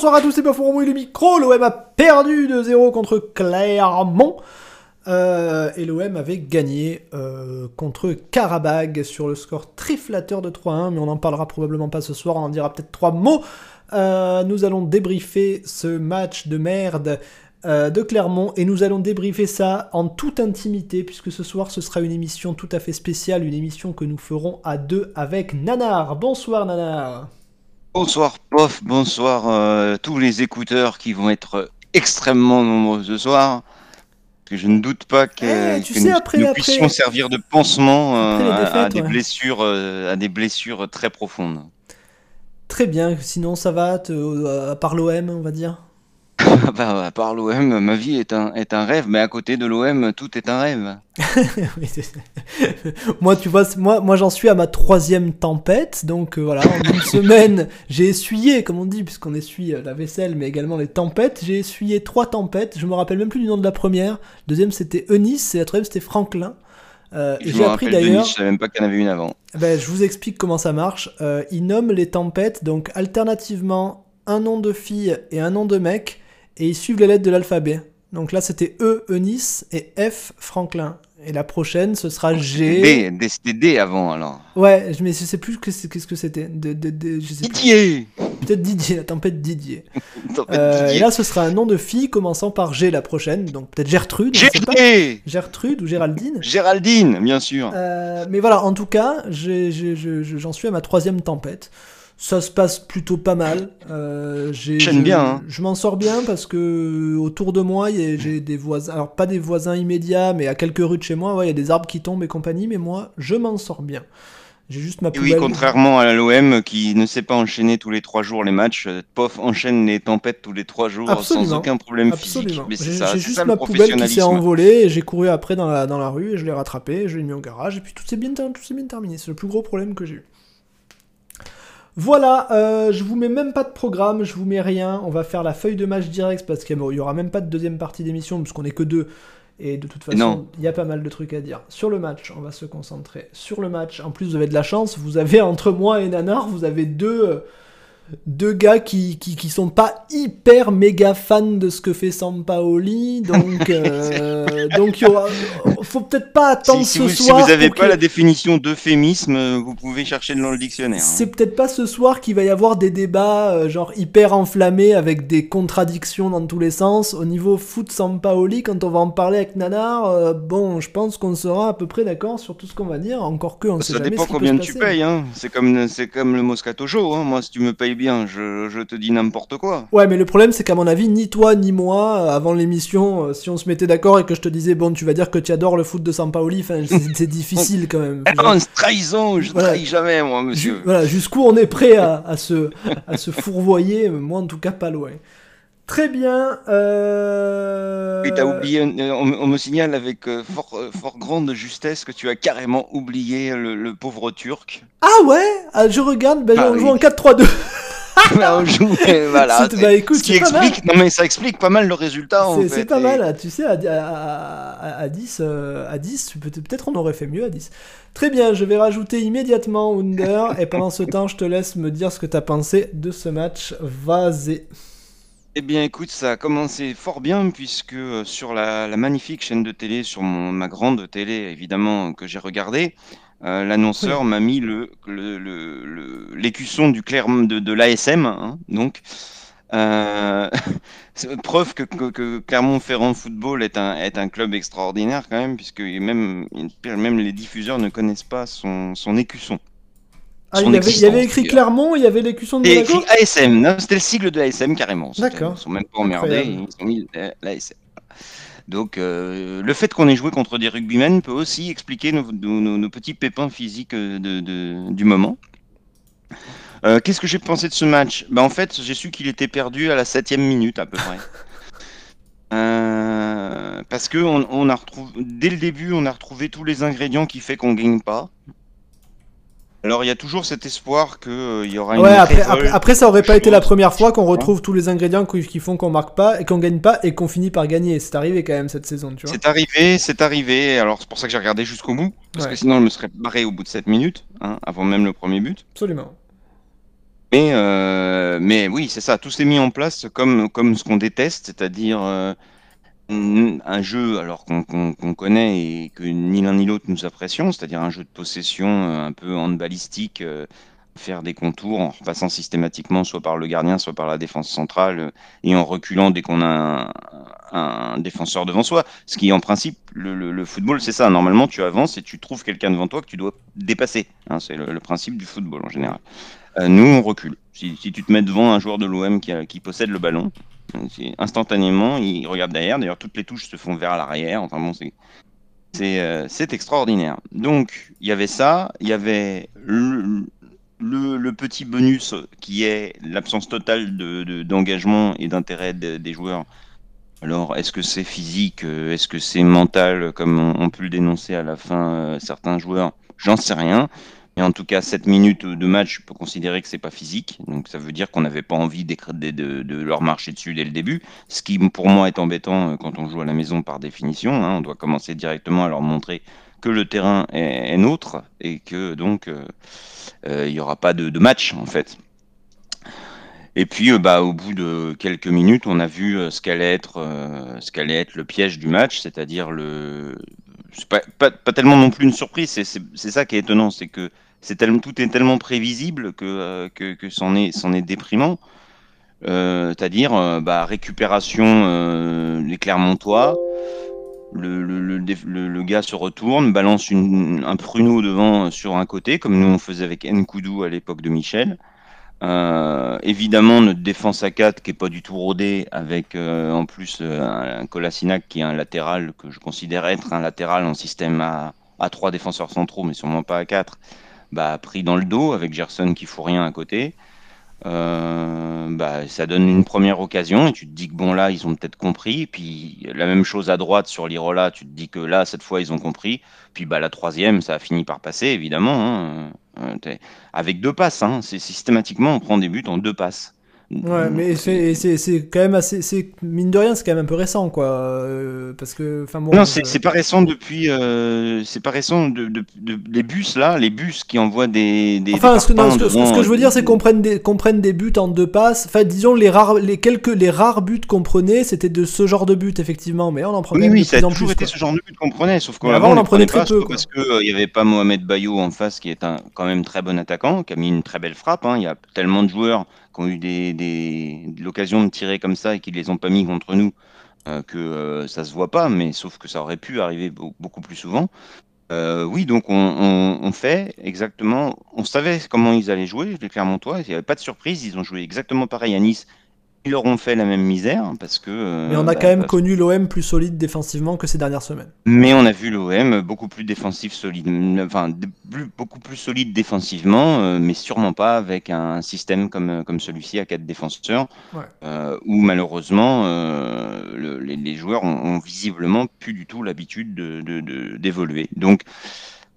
bonsoir à tous, c'est Bafouron et le micro. L'OM a perdu de 0 contre Clermont. Euh, et l'OM avait gagné euh, contre Karabag sur le score très flatteur de 3-1, mais on n'en parlera probablement pas ce soir, on en dira peut-être trois mots. Euh, nous allons débriefer ce match de merde de Clermont et nous allons débriefer ça en toute intimité puisque ce soir ce sera une émission tout à fait spéciale, une émission que nous ferons à deux avec Nanar. Bonsoir Nanar. Bonsoir Pof, bonsoir euh, tous les écouteurs qui vont être extrêmement nombreux ce soir. Que je ne doute pas que, eh, nous, puissions servir de pansement euh, à, des blessures, euh, à des blessures très profondes. Très bien, sinon ça va, à part l'OM on va dire? bah, à part l'OM, ma vie est un, est un rêve, mais à côté de l'OM, tout est un rêve. moi, tu vois, moi, moi j'en suis à ma troisième tempête, donc euh, voilà, en une semaine, j'ai essuyé, comme on dit, puisqu'on essuie euh, la vaisselle, mais également les tempêtes. J'ai essuyé trois tempêtes, je me rappelle même plus du nom de la première. deuxième, c'était Eunice, et la troisième, c'était Franklin. Euh, j'ai appris d'ailleurs. Je savais même pas qu'il y en avait une avant. Ben, je vous explique comment ça marche. Euh, ils nomment les tempêtes, donc alternativement un nom de fille et un nom de mec et ils suivent les lettres de l'alphabet. Donc là, c'était E, Eunice, et F, Franklin. Et la prochaine, ce sera G. D, c'était D avant alors. Ouais, mais je sais plus qu'est-ce que c'était? Didier Peut-être Didier, la tempête Didier. Euh, et là, ce sera un nom de fille commençant par G la prochaine. Donc peut-être Gertrude. Gertrude ou Géraldine Géraldine, bien sûr. Euh, mais voilà, en tout cas, j'en suis à ma troisième tempête ça se passe plutôt pas mal. Euh, J'aime bien. Hein. Je m'en sors bien parce que autour de moi, j'ai des voisins, alors pas des voisins immédiats, mais à quelques rues de chez moi, il y a des arbres qui tombent et compagnie, mais moi, je m'en sors bien. J'ai juste ma poubelle. Oui, contrairement à l'OM qui ne sait pas enchaîner tous les trois jours les matchs, euh, POF enchaîne les tempêtes tous les trois jours sans aucun problème physique. J'ai juste ma poubelle qui s'est envolée et j'ai couru après dans la, dans la rue et je l'ai rattrapé, je l'ai mis au garage et puis tout s'est bien, tout bien terminé. C'est le plus gros problème que j'ai eu. Voilà, euh, je vous mets même pas de programme, je vous mets rien. On va faire la feuille de match direct parce qu'il y aura même pas de deuxième partie d'émission puisqu'on est que deux. Et de toute façon, il y a pas mal de trucs à dire. Sur le match, on va se concentrer sur le match. En plus, vous avez de la chance, vous avez entre moi et Nanar, vous avez deux, euh, deux gars qui, qui, qui, sont pas hyper méga fans de ce que fait Sampaoli, donc euh, donc il y aura, faut peut-être pas attendre si, ce si soir. Si vous n'avez pas la définition d'euphémisme, vous pouvez chercher dans le dictionnaire. Hein. C'est peut-être pas ce soir qu'il va y avoir des débats euh, genre hyper enflammés avec des contradictions dans tous les sens. Au niveau foot Sampaoli, quand on va en parler avec Nanar, euh, bon, je pense qu'on sera à peu près d'accord sur tout ce qu'on va dire. Encore que on ça sait jamais dépend combien tu payes. Hein. C'est comme c'est comme le Moscato Show. Hein. Moi, si tu me payes bien, je, te dis n'importe quoi. Ouais, mais le problème, c'est qu'à mon avis, ni toi ni moi, euh, avant l'émission, euh, si on se mettait d'accord et que je te disais, bon, tu vas dire que tu adores le foot de Sampaoli, c'est difficile quand même. Ah, trahison, je trahis jamais, moi, monsieur. voilà, jusqu'où on est prêt à, à, se, à se fourvoyer, moi en tout cas pas loin. Très bien. Euh... as oublié, on, me signale avec fort, fort, grande justesse que tu as carrément oublié le, pauvre turc. Ah ouais? Ah, Je regarde, ben, on joue en 4-3-2. on joue, voilà. Bah, écoute, ce qui explique, non mais ça explique pas mal le résultat. C'est pas mal, tu sais, à, à, à 10, à 10 peut-être on aurait fait mieux à 10. Très bien, je vais rajouter immédiatement Wunder, et pendant ce temps, je te laisse me dire ce que tu as pensé de ce match. Vas-y. Eh bien, écoute, ça a commencé fort bien puisque euh, sur la, magnifique chaîne de télé, sur mon, ma grande télé évidemment que j'ai regardé, euh, l'annonceur m'a mis le, l'écusson du clair de, de l'ASM, hein, donc euh, preuve que, que, Clermont-Ferrand Football est un, est un club extraordinaire quand même, puisque même, même les diffuseurs ne connaissent pas son, son écusson. Ah, il y, avait, écrit Clermont, il y avait l'écusson de Monaco écrit ASM, c'était le sigle de ASM carrément. D'accord. Ils sont même pas emmerdés, ils ont mis l'ASM. Donc, le fait qu'on ait joué contre des rugbymen peut aussi expliquer nos, petits pépins physiques du moment. Qu'est-ce que j'ai pensé de ce match? Bah, En fait, j'ai su qu'il était perdu à la septième minute à peu près. parce que on, a retrouvé, dès le début, on a retrouvé tous les ingrédients qui fait qu'on gagne pas. Alors il y a toujours cet espoir qu'il euh, y aura une. Ouais, après, après, ça aurait pas été la première fois qu'on retrouve tous les ingrédients qui, font qu'on marque pas et qu'on gagne pas et qu'on finit par gagner. C'est arrivé quand même cette saison, tu vois. C'est arrivé, c'est arrivé. Alors c'est pour ça que j'ai regardé jusqu'au bout. Parce que sinon je me serais barré au bout de 7 minutes, hein, avant même le premier but. Absolument. Mais, euh, mais oui, c'est ça. Tout s'est mis en place comme, comme ce qu'on déteste, c'est-à-dire. Euh, un jeu alors qu'on connaît et que ni l'un ni l'autre nous apprécions, c'est-à-dire un jeu de possession euh, un peu handballistique, euh, faire des contours en passant systématiquement soit par le gardien, soit par la défense centrale euh, et en reculant dès qu'on a un, défenseur devant soi. Ce qui en principe, le, football, c'est ça. Normalement, tu avances et tu trouves quelqu'un devant toi que tu dois dépasser. Hein, c'est le, principe du football en général. nous, on recule. Si, tu te mets devant un joueur de l'OM qui possède le ballon, Instantanément, il regarde derrière. D'ailleurs, toutes les touches se font vers l'arrière. Enfin bon, c'est euh, extraordinaire. Donc, il y avait ça. Il y avait le, le, petit bonus qui est l'absence totale d'engagement de, et d'intérêt des joueurs. Alors, est-ce que c'est physique Est-ce que c'est mental, comme on, peut le dénoncer à la fin euh, certains joueurs? J'en sais rien. Mais en tout cas, 7 minutes de match, je peux considérer que c'est pas physique. Donc ça veut dire qu'on n'avait pas envie de, leur marcher dessus dès le début. Ce qui, pour moi, est embêtant euh, quand on joue à la maison par définition. Hein. On doit commencer directement à leur montrer que le terrain est, nôtre et que donc euh, euh, il n'y aura pas de, match en fait. Et puis, bah, au bout de quelques minutes, on a vu ce qu'allait être, ce qu'allait être le piège du match, c'est-à-dire le, c'est pas, pas, tellement non plus une surprise, c'est ça qui est étonnant, c'est que c'est tellement, tout est tellement prévisible que, euh, que, que c'en est, est déprimant. Euh, c'est-à-dire, euh, bah, récupération des Clermontois, le, le, le, le, gars se retourne, balance une, un pruneau devant sur un côté, comme nous on faisait avec Nkoudou à l'époque de Michel. Euh, évidemment, notre défense à 4 qui est pas du tout rodée, avec euh, en plus euh, un, Colasinac qui est un latéral que je considère être un latéral en système à, à 3 défenseurs centraux, mais sûrement pas à 4, bah, pris dans le dos avec Gerson qui fout rien à côté. Bah, ça donne une première occasion et tu te dis que bon là ils ont peut-être compris. Puis la même chose à droite sur l'Irola, tu te dis que là cette fois ils ont compris. Puis bah la troisième ça a fini par passer évidemment. Hein. Euh, avec deux passes, hein. c'est systématiquement on prend des buts en deux passes. Ouais, mais c'est quand même assez. Mine de rien, c'est quand même un peu récent, quoi. Euh, parce que. Bon, non, c'est pas récent depuis. Euh, c'est pas récent de, de, les bus, là, les bus qui envoient des. des enfin, ce, que, ce, que, je veux dire, c'est qu'on prenne, des, qu'on prenne des buts en deux passes. Enfin, disons, les rares, les quelques, les rares buts qu'on prenait, c'était de ce genre de but, effectivement. Mais on en prenait oui, oui, ça a toujours été ce genre de but qu'on prenait, sauf qu'avant, on, en prenait très peu. Parce qu'il n'y avait pas Mohamed Bayou en face, qui est un quand même très bon attaquant, qui a mis une très belle frappe. Hein. Il y a tellement de joueurs qui ont eu l'occasion de tirer comme ça et qui les ont pas mis contre nous, euh, que euh, ça se voit pas, mais sauf que ça aurait pu arriver beaucoup plus souvent. Euh, oui, donc on, on, fait exactement, on savait comment ils allaient jouer, les Clermontois, il n'y avait pas de surprise, ils ont joué exactement pareil à Nice ils leur ont fait la même misère parce que. Euh, mais on a bah, quand même connu l'OM plus solide défensivement que ces dernières semaines. Mais on a vu l'OM beaucoup plus défensif, solide, enfin beaucoup plus solide défensivement, euh, mais sûrement pas avec un système comme, comme celui-ci à quatre défenseurs, euh, où malheureusement les, joueurs ont, visiblement plus du tout l'habitude d'évoluer. De, Donc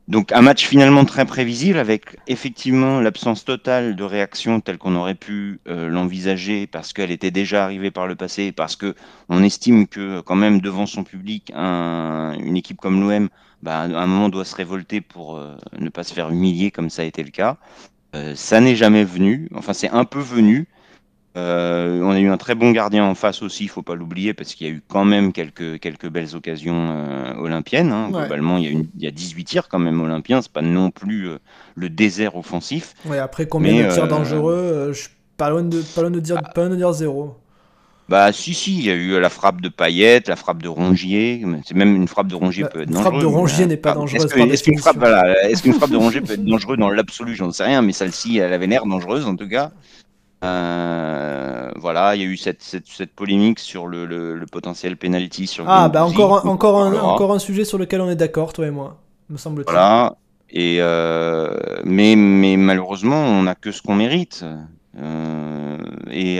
donc un match finalement très prévisible avec effectivement l'absence totale de réaction telle qu'on aurait pu euh, l'envisager parce qu'elle était déjà arrivée par le passé, parce que on estime que quand même devant son public, une équipe comme l'OM, bah, à un moment doit se révolter pour euh, ne pas se faire humilier comme ça a été le cas. Euh, ça n'est jamais venu, enfin c'est un peu venu, euh, on a eu un très bon gardien en face aussi, il faut pas l'oublier, parce qu'il y a eu quand même quelques, quelques belles occasions euh, olympiennes. Hein. Globalement, il y, a une, il y a 18 tirs quand même olympiens, c'est pas non plus euh, le désert offensif. Ouais, après combien de tirs dangereux Je suis pas loin de, pas loin de dire, pas loin de dire zéro. Bah si si, il y a eu la frappe de Payette, la frappe de Rongier, c'est même une frappe de Rongier peut être dangereuse. Frappe de Rongier n'est pas dangereuse. Est-ce qu'une frappe, voilà, est frappe, de Rongier peut être dangereuse dans l'absolu? J'en sais rien, mais celle-ci, elle avait l'air dangereuse en tout cas. Euh, voilà, il y a eu cette, cette, cette polémique sur le, le, le potentiel penalty sur Ah, bah encore, un- encore, un, encore un sujet sur lequel on est d'accord, toi et moi, me semble-t-il. Voilà. Et euh, mais, mais malheureusement, on n'a que ce qu'on mérite. Euh, et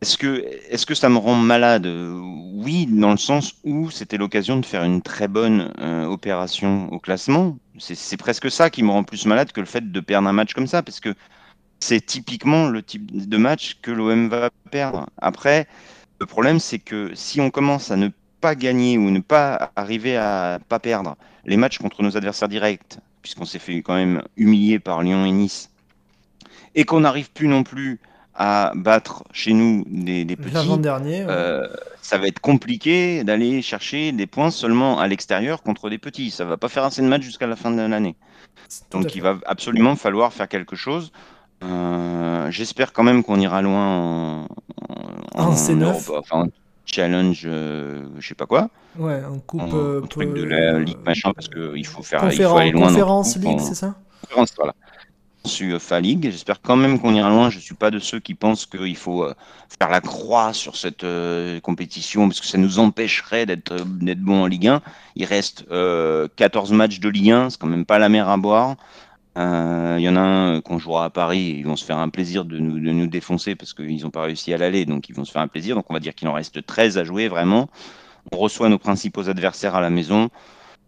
est-ce que, est-ce que ça me rend malade? Oui, dans le sens où c'était l'occasion de faire une très bonne opération au classement. C'est, c'est presque ça qui me rend plus malade que le fait de perdre un match comme ça, parce que c'est typiquement le type de match que l'OM va perdre. Après, le problème, c'est que si on commence à ne pas gagner ou ne pas arriver à pas perdre les matchs contre nos adversaires directs, puisqu'on s'est fait quand même humilier par Lyon et Nice, et qu'on n'arrive plus non plus à battre chez nous des, des petits, L'avant-dernier. ouais. euh, ça va être compliqué d'aller chercher des points seulement à l'extérieur contre des petits. Ça va pas faire assez de matchs jusqu'à la fin de l'année. Donc il va absolument falloir faire quelque chose. Euh, J'espère quand même qu'on ira loin en, En C9. Europe, enfin en challenge, euh, je sais pas quoi, Ouais, en coupe. en, euh, truc de la ligue machin, parce qu'il faut faire, il faut aller loin. conférence League, coupe, en- c'est ça conférence, voilà. UEFA League. J'espère quand même qu'on ira loin. Je suis pas de ceux qui pensent qu'il faut faire la croix sur cette compétition parce que ça nous empêcherait d'être bon en Ligue 1. Il reste euh, 14 matchs de Ligue 1, c'est quand même pas la mer à boire. Euh, Il y en a un euh, qu'on jouera à Paris, ils vont se faire un plaisir de nous, de nous défoncer parce qu'ils n'ont pas réussi à l'aller, donc ils vont se faire un plaisir. Donc on va dire qu'il en reste 13 à jouer vraiment. On reçoit nos principaux adversaires à la maison.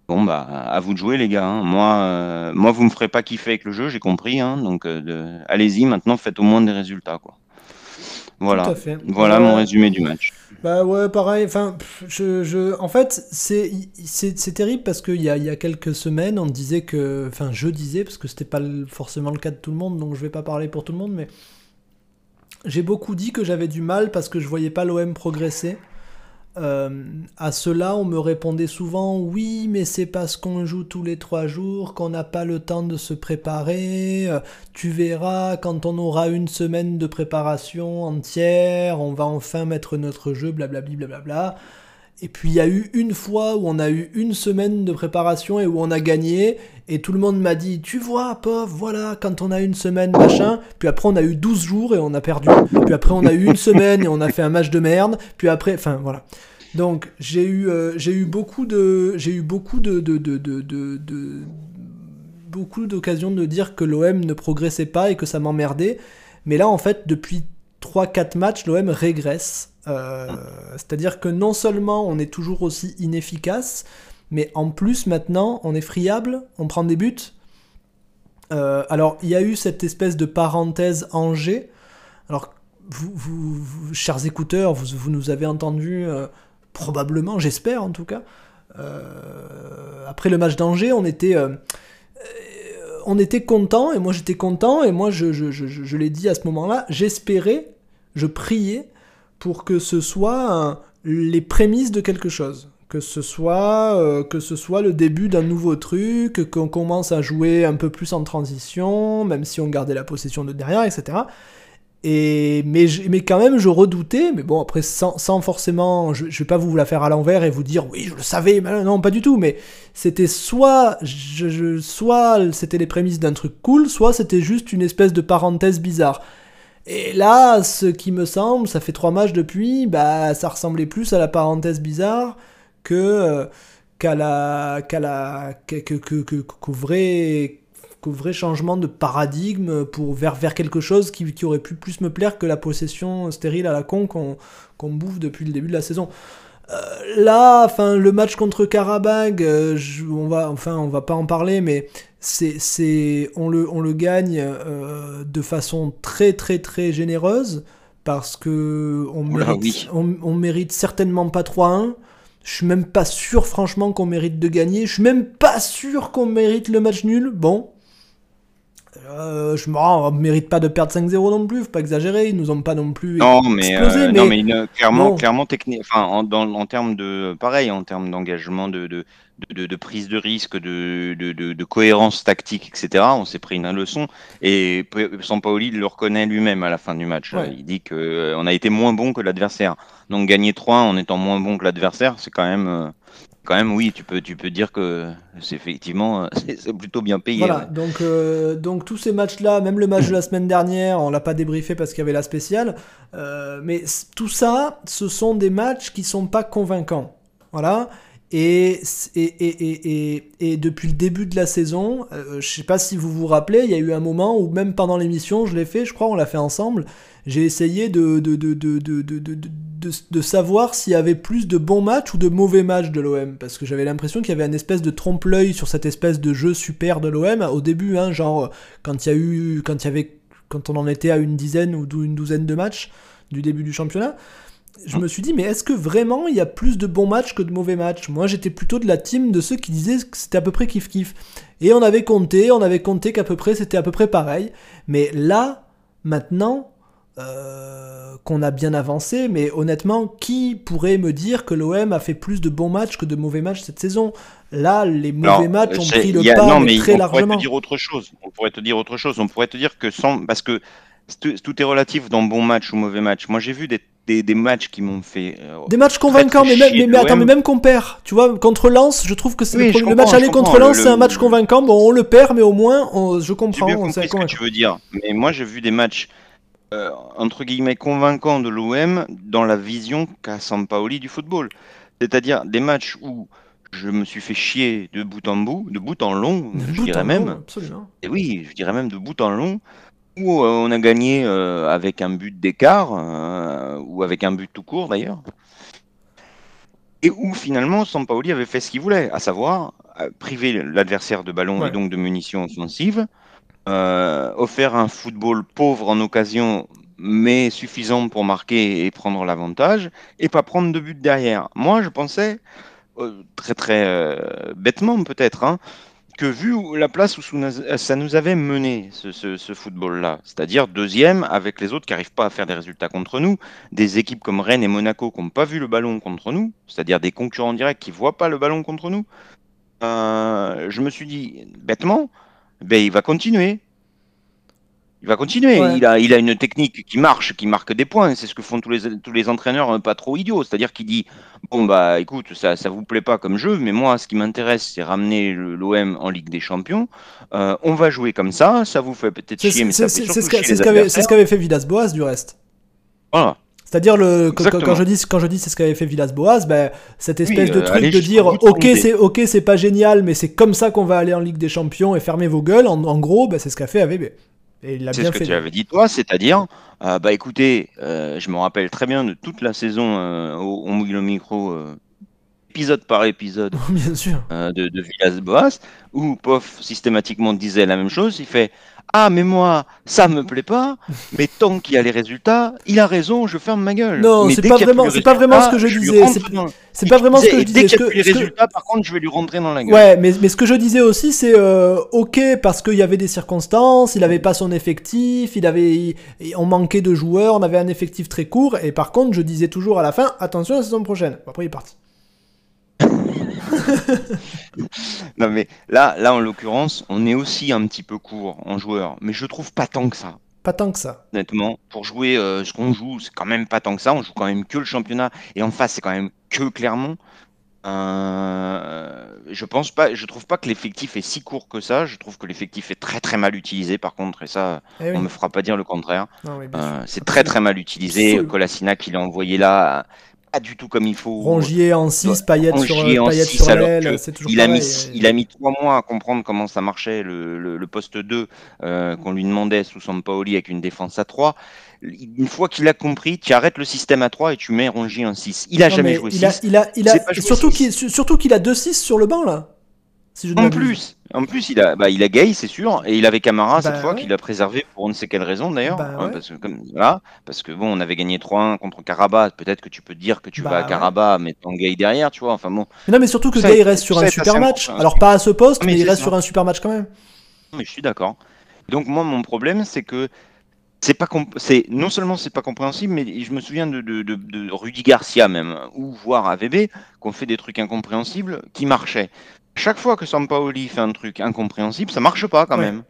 Bon bah à vous de jouer les gars. hein. Moi, euh, moi vous me ferez pas kiffer avec le jeu, j'ai compris. hein. donc euh, allez-y maintenant, faites au moins des résultats quoi. Tout Voilà, à fait. voilà Ouais. mon résumé du match. Bah ouais, pareil. Enfin, je, je, en fait, c'est, terrible parce qu'il y a, y a quelques semaines, on disait que, enfin, je disais parce que c'était pas forcément le cas de tout le monde, donc je vais pas parler pour tout le monde, mais j'ai beaucoup dit que j'avais du mal parce que je voyais pas l'OM progresser. Euh, à cela, on me répondait souvent oui, mais c'est parce qu'on joue tous les trois jours qu'on n'a pas le temps de se préparer. Euh, Tu verras, quand on aura une semaine de préparation entière, on va enfin mettre notre jeu, blablabla. Et puis il y a eu une fois où on a eu une semaine de préparation et où on a gagné, et tout le monde m'a dit Tu vois, pauvre, voilà, quand on a une semaine, machin. Puis après, on a eu 12 jours et on a perdu. Puis après, on a eu une semaine et on a fait un match de merde. Puis après, enfin voilà. Donc j'ai eu, euh, j'ai eu beaucoup de, j'ai eu beaucoup de, de, de, de, de- de- beaucoup d'occasions de dire que l'OM ne progressait pas et que ça m'emmerdait. Mais là, en fait, depuis 3-4 matchs, l'OM régresse. Euh, C'est-à-dire que non seulement on est toujours aussi inefficace, mais en plus maintenant on est friable, on prend des buts. Euh, alors il y a eu cette espèce de parenthèse Angers. Alors vous, chers écouteurs, vous, vous nous avez entendu euh, probablement, j'espère en tout cas. Après le match d'Angers, on était on était content et moi j'étais content et moi je, je, je, je- l'ai dit à ce moment-là, j'espérais, je priais pour que ce soit les prémices de quelque chose. Que ce soit, euh, que ce soit le début d'un nouveau truc, qu'on commence à jouer un peu plus en transition, même si on gardait la possession de derrière, etc. Mais, quand même, je redoutais, mais bon, après, sans, forcément, je, je vais pas vous la faire à l'envers et vous dire, oui, je le savais, non, pas du tout, mais c'était soit, soit c'était les prémices d'un truc cool, soit c'était juste une espèce de parenthèse bizarre. Et là, ce qui me semble, ça fait trois matchs depuis, bah, ça ressemblait plus à la parenthèse bizarre que euh, qu'à la qu'à qu'au vrai vrai changement de paradigme pour vers vers quelque chose qui, qui aurait pu plus me plaire que la possession stérile à la con qu'on bouffe depuis le début de la saison. Euh, là, enfin, le match contre Karabag, euh, je- on va, enfin, on va pas en parler, mais c'est, c'est, on le, on le gagne euh, de façon très, très, très généreuse parce que on Oula, mérite, oui. on, on mérite certainement pas 3-1. Je suis même pas sûr, franchement, qu'on mérite de gagner. Je suis même pas sûr qu'on mérite le match nul. Bon. Euh, je on mérite pas de perdre 5-0 non plus, faut pas exagérer, ils nous ont pas non plus Non, mais, explosé, euh, mais non, mais clairement, clairement technique. Enfin, en, dans- en termes de, pareil, en termes d'engagement, de, de, de, de- de prise de risque, de, cohérence tactique, etc. On s'est pris une leçon. Et Sampaoli le reconnaît lui-même à la fin du match. Ouais. Il dit que euh, on a été moins bon que l'adversaire. Donc gagner 3 en étant moins bon que l'adversaire, c'est quand même, quand même, oui, tu peux, tu peux dire que c'est effectivement, c'est plutôt bien payé. Voilà, donc, euh, donc tous ces matchs-là, même le match de la semaine dernière, on l'a pas débriefé parce qu'il y avait la spéciale, euh, mais tout ça, ce sont des matchs qui sont pas convaincants. Voilà. Et, et, et, et, et, depuis le début de la saison, euh, je sais pas si vous vous rappelez, il y a eu un moment où même pendant l'émission, je l'ai fait, je crois, on l'a fait ensemble, j'ai essayé de, de, de, de, de, de, de savoir s'il y avait plus de bons matchs ou de mauvais matchs de l'OM, parce que j'avais l'impression qu'il y avait une espèce de trompe-l'œil sur cette espèce de jeu super de l'OM au début, hein, genre quand il y a eu, quand il y avait, quand on en était à une dizaine ou une douzaine de matchs du début du championnat je me suis dit, mais est-ce que vraiment il y a plus de bons matchs que de mauvais matchs? Moi, j'étais plutôt de la team de ceux qui disaient que c'était à peu près kiff-kiff. Et on avait compté, on avait compté qu'à peu près c'était à peu près pareil. Mais là, maintenant, euh, qu'on a bien avancé, mais honnêtement, qui pourrait me dire que l'OM a fait plus de bons matchs que de mauvais matchs cette saison? Là, les mauvais matchs ont pris le pas non, mais très on largement. Pourrait te dire autre chose. On pourrait te dire autre chose. On pourrait te dire que sans, parce que tout est relatif dans bon match ou mauvais match. Moi, j'ai vu des des, matchs qui m'ont fait. Euh, des matchs convaincants, mais, mais, mais, attends, mais même qu'on perd. Tu vois, contre Lens, je trouve que c'est le, match aller contre Lens, c'est un match convaincant. Bon, on le perd, mais au moins, je comprends. J'ai compris ce que tu veux dire. Mais moi, j'ai vu des matchs. Euh, entre guillemets convaincants de l'OM dans la vision qu'a Sampaoli du football. C'est-à-dire des matchs où je me suis fait chier de bout en bout, de bout en long, je dirais même. Et oui, je dirais même de bout en long, où euh, on a gagné euh, avec un but d'écart, euh, ou avec un but tout court d'ailleurs, et où finalement Sampaoli avait fait ce qu'il voulait, à savoir priver l'adversaire de ballon et donc de munitions offensives, offert un football pauvre en occasion mais suffisant pour marquer et prendre l'avantage, et pas prendre de but derrière. Moi, je pensais, très très bêtement peut-être, hein, que vu la place où ça nous avait mené, ce, football-là, c'est-à-dire deuxième avec les autres qui n'arrivent pas à faire des résultats contre nous, des équipes comme Rennes et Monaco qui n'ont pas vu le ballon contre nous, c'est-à-dire des concurrents directs qui ne voient pas le ballon contre nous, euh, je me suis dit, bêtement, ben, il va continuer. Il va continuer. Il, a, il a une technique qui marche, qui marque des points. C'est ce que font tous les, tous les entraîneurs euh, pas trop idiots. C'est-à-dire qu'il dit Bon, bah écoute, ça ne vous plaît pas comme jeu, mais moi, ce qui m'intéresse, c'est ramener l'OM en Ligue des Champions. Euh, on va jouer comme ça. Ça vous fait peut-être chier, mais ça C'est ce qu'avait fait Villas-Boas, du reste. Voilà. C'est-à-dire le quand, je dis quand je dis c'est ce qu'avait fait Villas-Boas, ben cette espèce de euh, truc de dire ok c'est ok c'est pas génial mais c'est comme ça qu'on va aller en Ligue des Champions et fermer vos gueules en, gros ben, c'est ce qu'a fait AVB. C'est ce que tu avais dit toi, c'est-à-dire, euh, bah écoutez, euh, je me rappelle très bien de toute la saison au, on mouille le micro, épisode par épisode, bien sûr. de, de Villas-Boas, où Poff systématiquement disait la même chose. Il fait ah, mais moi, ça me plaît pas, mais tant qu'il y a les résultats, il a raison, je ferme ma gueule. Non, c'est pas, vraiment, c'est pas vraiment ce que je disais. C'est pas vraiment ce que je disais. Dès qu'il y a les résultats, par contre, je vais lui rentrer dans la gueule. Ouais, mais, mais ce que je disais aussi, c'est euh, ok, parce qu'il y avait des circonstances, il avait pas son effectif, il avait, on manquait de joueurs, on avait un effectif très court, et par contre, je disais toujours à la fin, attention la saison prochaine. Après, il est parti. non mais là, là en l'occurrence, on est aussi un petit peu court en joueurs, mais je trouve pas tant que ça. Pas tant que ça. Honnêtement, pour jouer euh, ce qu'on joue, c'est quand même pas tant que ça. On joue quand même que le championnat et en face, c'est quand même que Clermont. Euh, je pense pas, je trouve pas que l'effectif est si court que ça. Je trouve que l'effectif est très très mal utilisé par contre, et ça, eh on me fera pas dire le contraire. Euh, c'est très très mal utilisé. Colasina qui l'a envoyé là pas du tout comme il faut. Rongier en 6, paillettes sur, sur l'aile, c'est toujours il a, mis, il a mis trois mois à comprendre comment ça marchait, le, le, poste 2 euh, qu'on lui demandait sous Sampaoli avec une défense à 3. Une fois qu'il a compris, tu arrêtes le système à 3 et tu mets Rongier en 6. Il a jamais joué 6. il a, il a, surtout qu'il surtout qu'il a 2-6 sur le banc là en plus, en plus, il a, bah, il a Gay, c'est sûr, et il avait Camara cette bah fois qu'il a préservé pour on ne sait quelle raison d'ailleurs, bah parce que comme parce que bon, on avait gagné 3-1 contre Karabakh. Peut-être que tu peux dire que tu vas à Karabakh, mais ton Gay derrière, tu vois. Enfin bon. non, mais surtout que Gay reste sur un super match. Alors pas à ce poste, mais, il reste sur un super match quand même. Mais je suis d'accord. Donc moi, mon problème, c'est que c'est pas c'est non seulement c'est pas compréhensible, mais je me souviens de, de, de, Rudy Garcia même, ou voire AVB, qu'on fait des trucs incompréhensibles qui marchaient chaque fois que Sampaoli fait un truc incompréhensible, ça marche pas quand même.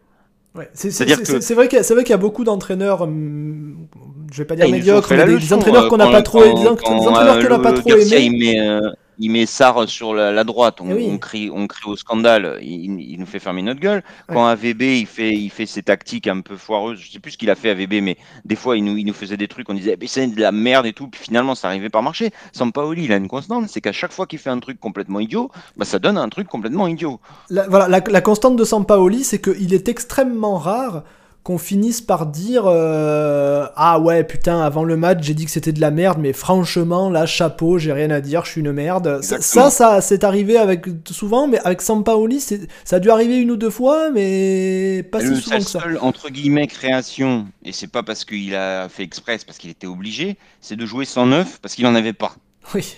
Ouais, c'est vrai qu'il y, y, a beaucoup d'entraîneurs, hum, je vais pas dire médiocres, mais des, entraîneurs qu'on n'a pas trop, des, entraîneurs qu'on n'a pas trop aimés il met Sar sur la, droite, on, eh on, crie, on crie au scandale, il, nous fait fermer notre gueule. Quand AVB il fait, il fait ses tactiques un peu foireuses, je sais plus ce qu'il a fait AVB, mais des fois il nous, il nous faisait des trucs, on disait c'est de la merde et tout, puis finalement ça arrivait par marcher. Sampaoli il a une constante, c'est qu'à chaque fois qu'il fait un truc complètement idiot, bah, ça donne un truc complètement idiot. La, voilà, la, la constante de Sampaoli, c'est qu'il est extrêmement rare qu'on finisse par dire euh, ah ouais putain avant le match j'ai dit que c'était de la merde mais franchement là chapeau j'ai rien à dire je suis une merde. Ça ça c'est arrivé avec souvent mais avec Sampaoli ça a dû arriver une ou deux fois mais pas si souvent que ça. seul, entre guillemets création et c'est pas parce qu'il a fait express parce qu'il était obligé c'est de jouer sans neuf parce qu'il en avait pas. Oui.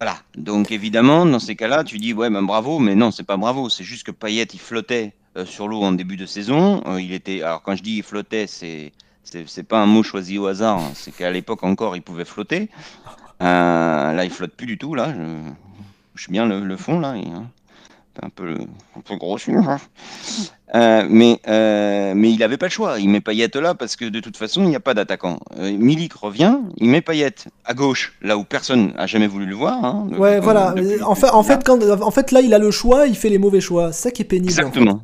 Voilà, donc évidemment, dans ces cas-là, tu dis ouais, ben bravo, mais non, c'est pas bravo, c'est juste que Payet il flottait sur l'eau en début de saison. Euh, il était, alors quand je dis il flottait, c'est c'est pas un mot choisi au hasard, hein. c'est qu'à l'époque encore il pouvait flotter. Euh, là il flotte plus du tout, là. Je, suis bien le, fond là. Hein. un peu, un peu gros hein. mais, mais il n'avait pas le choix. Il met Payet là parce que de toute façon, il n'y a pas d'attaquant. Milik revient, il met Payet à gauche, là où personne n'a jamais voulu le voir. ouais, voilà. en, fait, en, fait, quand, en fait, là, il a le choix, il fait les mauvais choix. C'est ça qui est pénible. Exactement.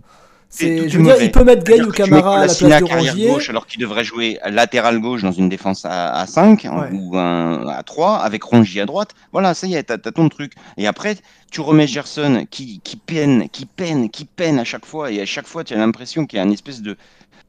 Je veux dire, il peut mettre Gay ou Camara à la place de Rongier. gauche alors qu'il devrait jouer latéral gauche dans une défense à, 5 ou à 3 avec Rongier à droite. Voilà, ça y est, t'as as ton truc. Et après, tu remets Gerson qui, qui peine, qui peine, qui peine à chaque fois. Et à chaque fois, tu as l'impression qu'il y a une espèce de,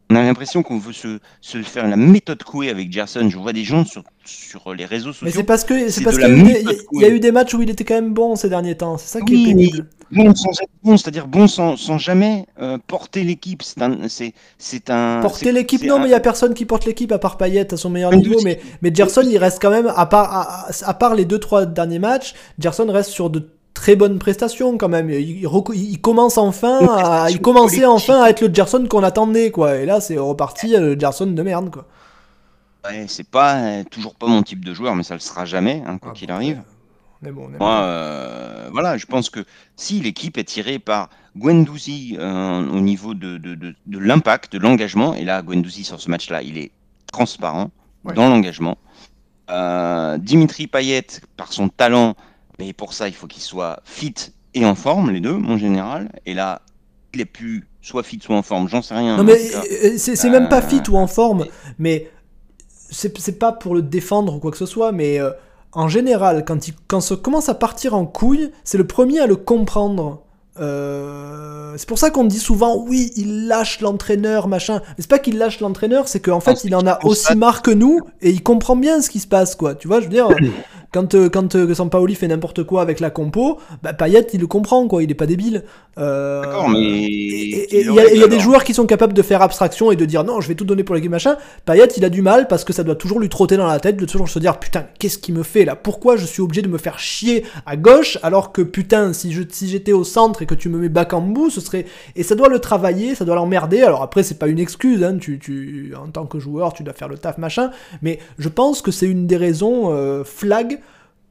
on a l'impression qu'on veut se, se, faire la méthode couée avec Gerson. Je vois des gens sur, sur les réseaux sociaux. Mais c'est parce que c'est parce qu'il y, y, a eu des matchs où il était quand même bon ces derniers temps. C'est ça qui est pénible. Bon sans être bon, c'est-à-dire bon sans, sans jamais euh, porter l'équipe. C'est un, c'est, un. Porter l'équipe, non, mais il y a personne qui porte l'équipe à part Payet à son meilleur niveau. Mais, mais Gerson, il reste quand même à part à, à part les deux trois derniers matchs. Gerson reste sur de très bonne prestation quand même. Il, commence enfin, à, il commençait enfin à être le Gerson qu'on attendait quoi. Et là, c'est reparti euh, le Gerson de merde quoi. Ouais, c'est pas euh, toujours pas mon type de joueur, mais ça le sera jamais, hein, quoi ah, qu'il arrive. Moi, euh, voilà, je pense que si l'équipe est tirée par Guendouzi au niveau de, de, de, de l'impact, de l'engagement, et là, Guendouzi sur ce match-là, il est transparent dans l'engagement. Dimitri Payet, par son talent, mais pour ça, il faut qu'il soit fit et en forme, les deux, mon général. Et là, il est plus soit fit, soit en forme, j'en sais rien. Non, mais euh, c'est même pas fit ou en forme, mais c'est pas pour le défendre ou quoi que ce soit, mais euh, en général, quand, il, quand ça commence à partir en couille, c'est le premier à le comprendre. Euh, c'est pour ça qu'on dit souvent oui, il lâche l'entraîneur, machin. Mais c'est pas qu'il lâche l'entraîneur, c'est qu'en fait, il en a aussi marre que nous et il comprend bien ce qui se passe, quoi. Tu vois, je veux dire, quand, euh, quand euh, Sampaoli fait n'importe quoi avec la compo, bah, Payet, il le comprend, quoi. Il est pas débile. Euh, D'accord, mais. Et il y a, des joueurs qui sont capables de faire abstraction et de dire non, je vais tout donner pour l'équipe machin. Payet, il a du mal parce que ça doit toujours lui trotter dans la tête, de toujours se dire putain, qu'est-ce qu'il me fait là? Pourquoi je suis obligé de me faire chier à gauche alors que putain, si je si j'étais au centre et que tu me mets back en bout, ce serait. Et ça doit le travailler, ça doit l'emmerder. Alors après, c'est pas une excuse, hein. tu, tu, en tant que joueur, tu dois faire le taf machin. Mais je pense que c'est une des raisons flag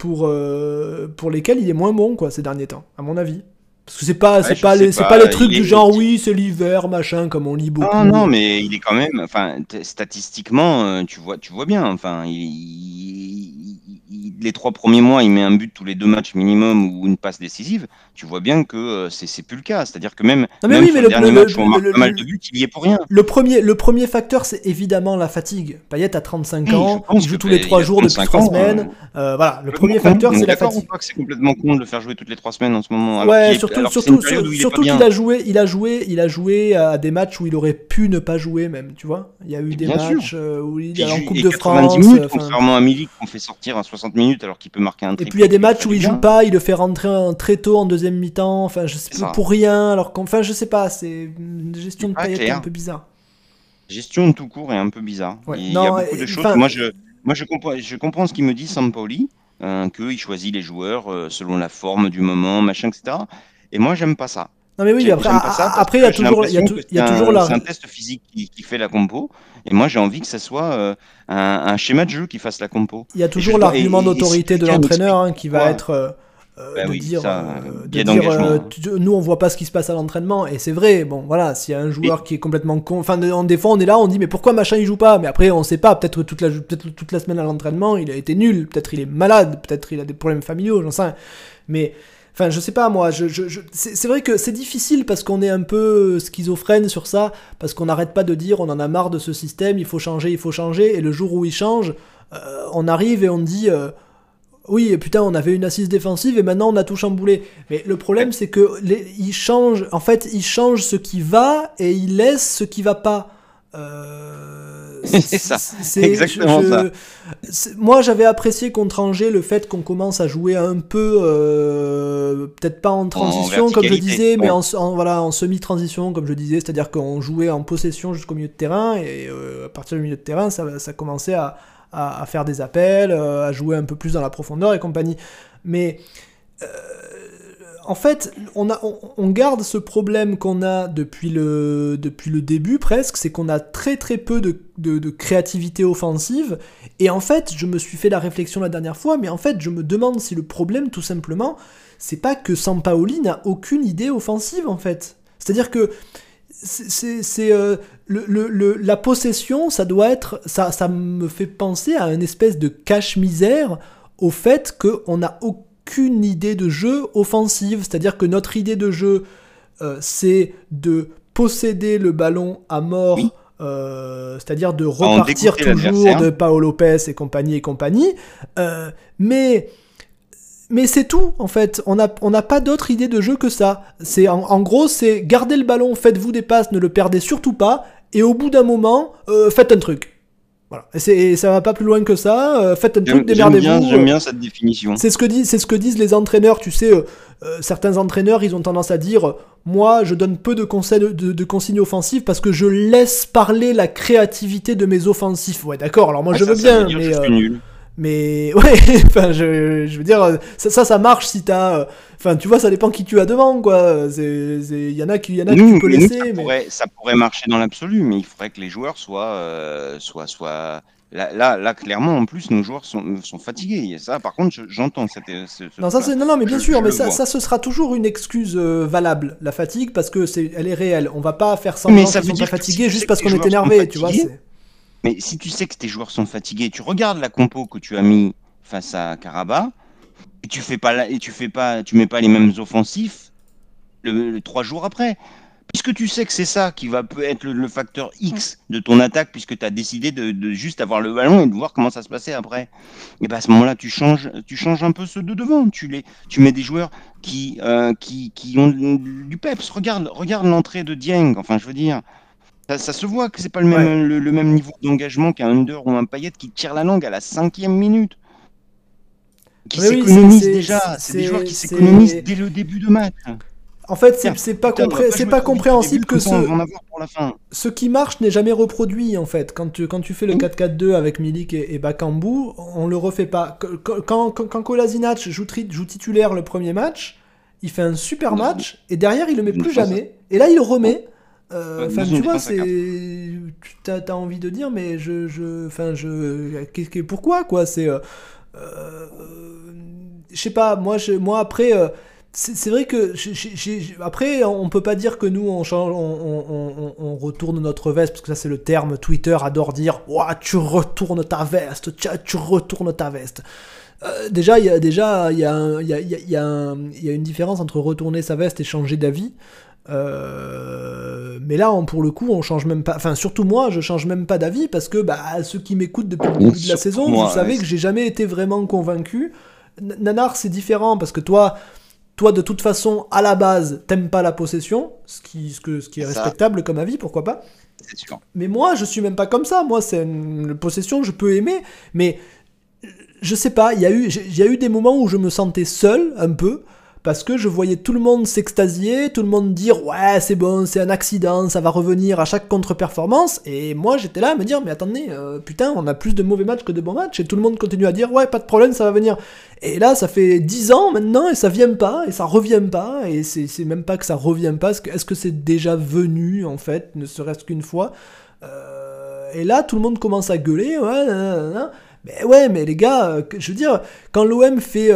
pour, euh, pour lesquels il est moins bon quoi ces derniers temps, à mon avis. Parce que c'est pas, c'est pas, les, pas, les trucs du genre oui, c'est l'hiver, machin, comme on lit beaucoup. Non, non, mais il est quand même, enfin, statistiquement, euh, tu vois, tu vois bien, enfin, il, les trois premiers mois, il met un but tous les deux matchs minimum ou une passe décisive. Tu vois bien que euh, c'est plus le cas. C'est-à-dire que même, non, mais oui, mais le, dernier match on marque pas mal de buts, il y est pour rien. Le premier, le premier facteur, c'est évidemment la fatigue. Payet a 35 ans, il joue tous les trois jours depuis trois semaines. Euh, voilà, le premier facteur, c'est la fatigue. que c'est complètement con de le faire jouer toutes les trois semaines en ce moment. Ouais, surtout, surtout, surtout qu'il a joué, il a joué, il a joué à des matchs où il aurait pu ne pas jouer même. Tu vois, il y a eu des matchs euh, où il est en Coupe de France. Contrairement à Milik qu'on fait sortir à 60 minutes alors qu'il peut marquer un Et puis il y a des matchs où il joue pas, il le fait rentrer très tôt en deuxième mi-temps, enfin je sais pas, pour rien, alors qu'enfin je sais pas, c'est une gestion de Payet un peu bizarre. Gestion tout court est un peu bizarre. il y a beaucoup de choses. Moi je, moi je comprends, je comprends ce qu'il me dit Sampoli, euh, qu'il choisit les joueurs euh, selon la forme du moment, machin, etc. Et moi j'aime pas ça. Non mais oui, après, après il y a toujours, il y a, y a toujours C'est un test physique qui, qui, fait la compo, et moi j'ai envie que ça soit euh, un, un, schéma de jeu qui fasse la compo. Il y a toujours l'argument d'autorité de l'entraîneur hein, qui va être, euh, de dire, de dire nous on voit pas ce qui se passe à l'entraînement. Et c'est vrai bon voilà s'il y a un joueur qui est complètement con enfin des fois on est là on dit mais pourquoi machin il joue pas? Mais après on sait pas. Peut-être toute la peut-être toute la semaine à l'entraînement il a été nul. Peut-être il est malade. Peut-être il a des problèmes familiaux j'en sais mais Enfin, je sais pas moi, je, je, c'est vrai que c'est difficile parce qu'on est un peu schizophrène sur ça, parce qu'on n'arrête pas de dire on en a marre de ce système, il faut changer, il faut changer, et le jour où il change, euh, on arrive et on dit euh, oui, putain, on avait une assise défensive et maintenant on a tout chamboulé. Mais le problème c'est que il change, en fait, il change ce qui va et il laisse ce qui va pas. Euh c'est ça, c'est exactement ça. Moi, j'avais apprécié contre Angers le fait qu'on commence à jouer un peu, euh, peut-être pas en transition comme je disais, mais en, voilà, en semi-transition comme je disais, c'est-à-dire qu'on jouait en possession jusqu'au milieu de terrain et euh, à partir du milieu de terrain, ça, ça commençait à, à, faire des appels, euh, à jouer un peu plus dans la profondeur et compagnie. Mais en fait, on, a, on, garde ce problème qu'on a depuis le, début presque, c'est qu'on a très très peu de, créativité offensive. Et en fait, je me suis fait la réflexion la dernière fois, mais en fait, je me demande si le problème, tout simplement, c'est pas que Sampaoli n'a aucune idée offensive en fait. C'est-à-dire que c'est euh, le, la possession, ça doit être, ça, ça me fait penser à une espèce de cache-misère au fait qu'on n'a aucun qu'une idée de jeu offensive, c'est-à-dire que notre idée de jeu, euh, c'est de posséder le ballon à mort, euh, c'est-à-dire de repartir toujours de Paolo Lopez et compagnie et compagnie, euh, mais mais c'est tout en fait. On n'a on pas d'autre idée de jeu que ça. C'est en, gros, c'est garder le ballon, faites-vous des passes, ne le perdez surtout pas, et au bout d'un moment, faites un truc. Voilà. Et, ça va pas plus loin que ça. Euh, faites un truc, démerdez-vous. J'aime bien cette définition. C'est ce que disent, c'est ce que disent les entraîneurs. Tu sais, euh, euh, certains entraîneurs, ils ont tendance à dire, moi, je donne peu de conseils de, de, consignes offensives parce que je laisse parler la créativité de mes offensifs. Ouais, d'accord. Alors moi, je veux bien, mais. Mais ouais, enfin, je, je, veux dire, ça, ça, marche si t'as. Euh, enfin, tu vois, ça dépend qui tu as devant, quoi. Il y en a qui, y en a qui tu peux laisser. Ça, mais... pourrait, ça pourrait marcher dans l'absolu, mais il faudrait que les joueurs soient. Euh, soient, soient... Là, là, là, clairement, en plus, nos joueurs sont, sont fatigués. Ça, par contre, j'entends cette. non, ça, c'est, non, non, mais bien sûr, mais ça, ça, ce sera toujours une excuse euh, valable, la fatigue, parce que c'est, elle est réelle. On va pas faire semblant qu'ils sont pas fatigués juste parce qu'on est énervé, tu vois. Mais si tu sais que tes joueurs sont fatigués, tu regardes la compo que tu as mis face à Karabakh et tu fais pas et tu fais pas, tu mets pas les mêmes offensifs le, trois jours après. Puisque tu sais que c'est ça qui va peut être le, facteur X de ton attaque, puisque tu as décidé de, juste avoir le ballon et de voir comment ça se passait après. Et bien à ce moment-là, tu changes, tu changes un peu ceux de devant. Tu, les, tu mets des joueurs qui, euh, qui, qui ont du peps. Regarde, regarde l'entrée de Dieng. Enfin, je veux dire, ça, se voit que c'est pas le même, le, même niveau d'engagement qu'un Under ou un Payet qui tire la langue à la cinquième minute. Qui s'économise déjà. C'est des joueurs qui s'économisent dès le début de match. En fait, c'est pas, c'est pas compréhensible que ce, ce qui marche n'est jamais reproduit en fait. Quand tu, quand tu fais le 4-4-2 avec Milik et, et, Bakambu, on le refait pas. Quand, quand, quand Kolasinac joue, joue, titulaire le premier match, il fait un super match et derrière il le met plus jamais. Et là il le remet. Euh, enfin, tu vois, c'est. Tu as, envie de dire, mais je. je enfin, je. Pourquoi, quoi C'est. Euh, euh, je sais pas, moi, je, moi après. c'est vrai que après on peut pas dire que nous on, change, on, on, retourne notre veste parce que ça c'est le terme Twitter adore dire Ouah, tu retournes ta veste tu, tu retournes ta veste déjà il y a déjà il y a, y, a, y, a, y a une différence entre retourner sa veste et changer d'avis euh, mais là, on, pour le coup, on change même pas. Enfin, surtout moi, je change même pas d'avis parce que bah, ceux qui m'écoutent depuis le début de la saison, vous savez que j'ai jamais été vraiment convaincu. Nanar, c'est différent parce que toi, toi, de toute façon, à la base, t'aimes pas la possession, ce qui, ce que, ce qui est respectable comme avis, pourquoi pas. Mais moi, je suis même pas comme ça. Moi, c'est une possession, je peux aimer, mais je sais pas. Il y a eu, il y a eu des moments où je me sentais seul un peu parce que je voyais tout le monde s'extasier, tout le monde dire ouais c'est bon, c'est un accident, ça va revenir à chaque contre-performance, et moi j'étais là à me dire mais attendez, euh, putain on a plus de mauvais matchs que de bons matchs, et tout le monde continue à dire ouais pas de problème, ça va venir. Et là ça fait 10 ans maintenant et ça vient pas, et ça revient pas, et c'est même pas que ça revient pas, est-ce que c'est déjà venu en fait, ne serait-ce qu'une fois? Euh, Et là tout le monde commence à gueuler, ouais, mais ouais mais les gars, euh, je veux dire, quand l'OM fait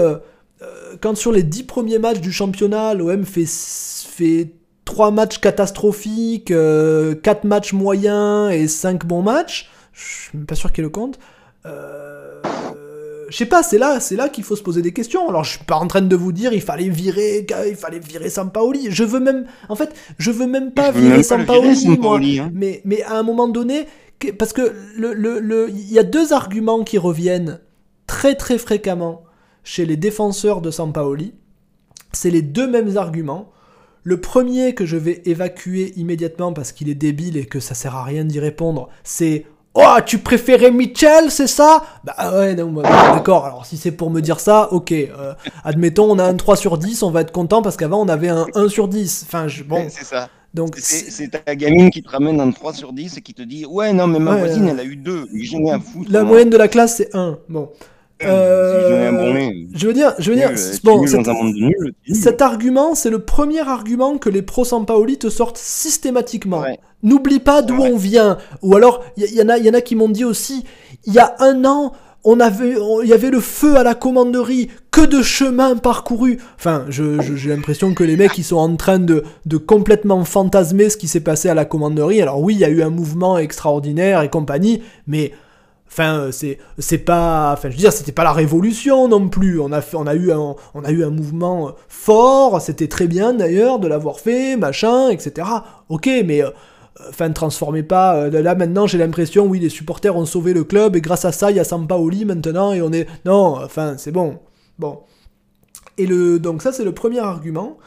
quand sur les 10 premiers matchs du championnat, l'OM fait, fait 3 matchs catastrophiques, 4 euh, matchs moyens et 5 bons matchs, je suis même pas sûr qu'il le compte. Euh, je sais pas, c'est là, c'est là qu'il faut se poser des questions. Alors je suis pas en train de vous dire il fallait virer, il fallait virer Sampaoli. Je veux même, en fait, je veux même pas virer Sampaoli, hein. mais mais à un moment donné, parce que le le il y a deux arguments qui reviennent très très fréquemment chez les défenseurs de Sampaoli. C'est les deux mêmes arguments. Le premier que je vais évacuer immédiatement parce qu'il est débile et que ça sert à rien d'y répondre, c'est Oh, tu préférais Mitchell, c'est ça? Bah ouais, non, bah, d'accord. Alors si c'est pour me dire ça, ok. Euh, admettons, on a un 3 sur 10, on va être content parce qu'avant on avait un 1 sur 10. Enfin, je, bon. C'est ça. Donc c'est ta gamine qui te ramène un 3 sur 10 et qui te dit Ouais, non, mais ma voisine, elle a eu 2. J'ai à foutre. La moyenne de la classe, c'est 1. Bon. Euh, je veux dire, je veux dire, bon, cet, argument, c'est le premier argument que les pro Sampaoli te sortent systématiquement. N'oublie pas d'où on vient. Ou alors, il y, en a, y en a qui m'ont dit aussi, il y a un an, on avait, il y avait le feu à la commanderie, que de chemin parcouru. Enfin, j'ai l'impression que les mecs, ils sont en train de, de complètement fantasmer ce qui s'est passé à la commanderie. Alors oui, il y a eu un mouvement extraordinaire et compagnie, mais Enfin, euh, c'est c'est pas, enfin, je veux dire, c'était pas la révolution non plus. On a fait, on a eu un, on a eu un mouvement euh, fort. C'était très bien d'ailleurs de l'avoir fait, machin, etc. Ok, mais euh, enfin, transformez pas. là maintenant, j'ai l'impression, oui, les supporters ont sauvé le club et grâce à ça, il y a Sampaoli maintenant et on est, non, enfin, c'est bon, bon. Et le, donc ça, c'est le premier argument.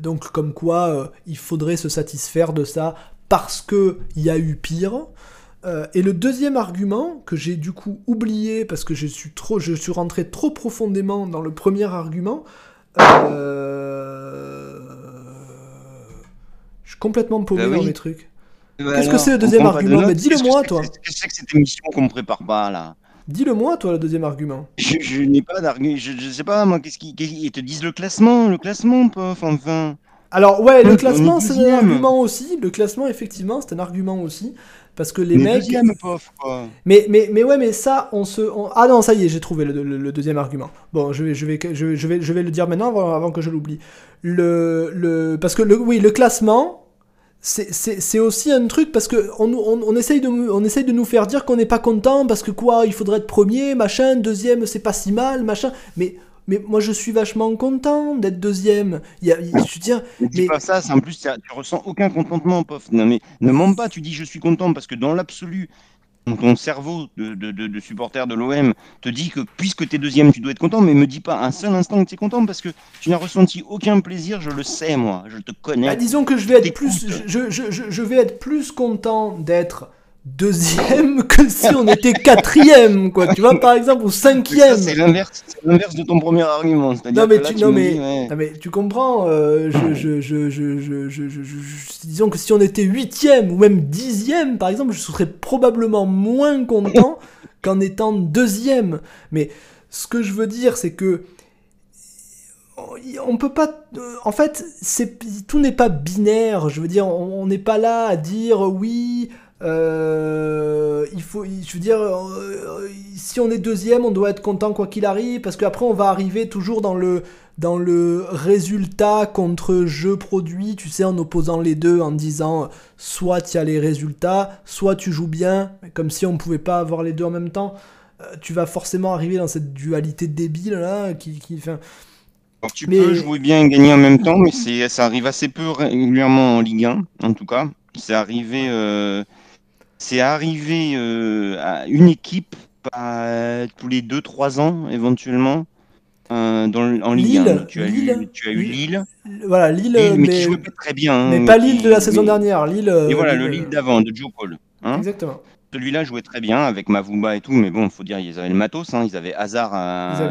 donc comme quoi, il faudrait se satisfaire de ça parce que il y a eu pire. Euh, et le deuxième argument que j'ai du coup oublié parce que je suis trop, je suis rentré trop profondément dans le premier argument. Euh, je suis complètement paumé bah dans les trucs. Bah Qu'est-ce que c'est le deuxième argument Mais dis-le-moi, toi. Qu'est-ce que c'est que cette émission qu'on prépare pas là Dis-le-moi, toi, le deuxième argument. Je, n'ai pas d'argument. Je, je, sais pas, moi, qu'est-ce qu'ils ils te disent le classement, le classement, pof, enfin. Alors ouais, le classement c'est un argument aussi. Le classement effectivement c'est un argument aussi parce que les mecs. Mais mais mais ouais mais ça on se ah non ça y est j'ai trouvé le, deuxième argument. Bon je vais je vais je, vais je vais le dire maintenant avant, que je l'oublie. Le le parce que le oui le classement c'est aussi un truc parce que on, on, on, essaye de, on essaye de nous faire dire qu'on n'est pas content parce que quoi, il faudrait être premier, machin, deuxième, c'est pas si mal, machin. Mais mais moi je suis vachement content d'être deuxième. Il y a, je veux dire, mais... pas ça, en plus tu ressens aucun contentement, pof. Non mais ne mens pas, tu dis je suis content parce que dans l'absolu, ton cerveau de, de, de, supporter de l'OM te dit que puisque tu es deuxième, tu dois être content, mais me dis pas un seul instant que tu es content parce que tu n'as ressenti aucun plaisir, je le sais moi, je te connais. Bah, disons que je vais être plus, je, je, je, vais être plus content d'être deuxième que si on était quatrième, quoi. Tu vois, par exemple, ou cinquième. C'est l'inverse, de ton premier argument. Non, mais, tu, non, mais, mais, tu comprends. Euh, je, je, je, disons que si on était huitième ou même dixième, par exemple, je serais probablement moins content qu'en étant deuxième. Mais ce que je veux dire, c'est que on peut pas en fait tout n'est pas binaire je veux dire on n'est pas là à dire oui euh, il faut, je veux dire, euh, si on est deuxième, on doit être content quoi qu'il arrive, parce qu'après on va arriver toujours dans le dans le résultat contre jeu produit, tu sais, en opposant les deux, en disant soit tu as les résultats, soit tu joues bien, comme si on pouvait pas avoir les deux en même temps. Euh, tu vas forcément arriver dans cette dualité débile là, qui, qui tu peux jouer bien et gagner en même temps, mais ça arrive assez peu régulièrement en Ligue 1, en tout cas. C'est arrivé c'est arrivé euh, à une équipe tous les 2-3 ans éventuellement euh, dans, en Ligue 1. Tu as, eu, tu as eu Lille. Voilà, Lille, mais, qui jouait pas très bien. Hein, mais pas Lille de la saison dernière. Lille, et voilà, le Lille d'avant, de Joe Paul. Hein. Exactement. Celui-là jouait très bien avec Mavouba et tout, mais bon, il faut dire, ils avaient le matos, hein, ils avaient Hazard,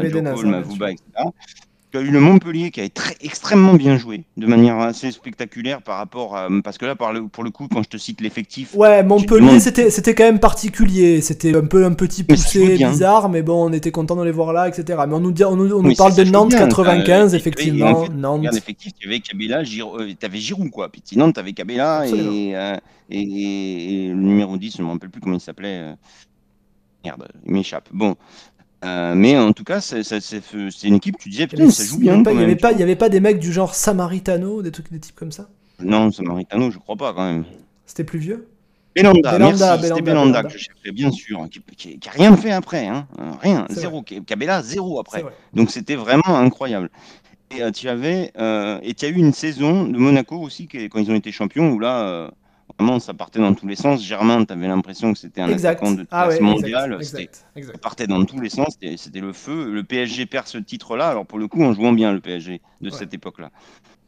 Joe Paul, Mavouba, etc. Tu as eu le Montpellier qui a été extrêmement bien joué, de manière assez spectaculaire par rapport à. Parce que là, pour le coup, quand je te cite l'effectif. Ouais, Montpellier, c'était, c'était quand même particulier. C'était un peu un petit poussé bizarre, mais bon, on était content de les voir là, etc. Mais on nous, dit, on nous, on nous parle de Nantes 95, effectivement. Nantes. Effectif, tu avais Cabella, euh, avais Giroud, quoi. Puis Nantes, tu avais Cabella euh, et, et, le numéro 10, je ne me rappelle plus comment il s'appelait. Euh, merde, il m'échappe. Bon. Euh, mais en tout cas, c'est une équipe, tu disais, putain, ça joue bien il y avait avait pas des mecs du genre Samaritano, des trucs, des types comme ça? Non, Samaritano, je crois pas quand même. C'était plus vieux? Belanda, Belanda, merci, c'était Belanda, que je cherchais, bien sûr, qui, qui, qui a rien fait après, hein, euh, rien, zéro, Cabella, zéro après. Donc c'était vraiment incroyable. Et euh, tu avais, euh, et tu as eu une saison de Monaco aussi, quand ils ont été champions, où là, vraiment, ça partait dans tous les sens. Germain, tu avais l'impression que c'était un Exact. attaquant de Ah classe ouais, mondiale. exact. Ça partait dans tous les sens, c'était le feu. Le PSG perd ce titre-là, alors pour le coup, en jouant bien le PSG de Ouais. cette époque-là.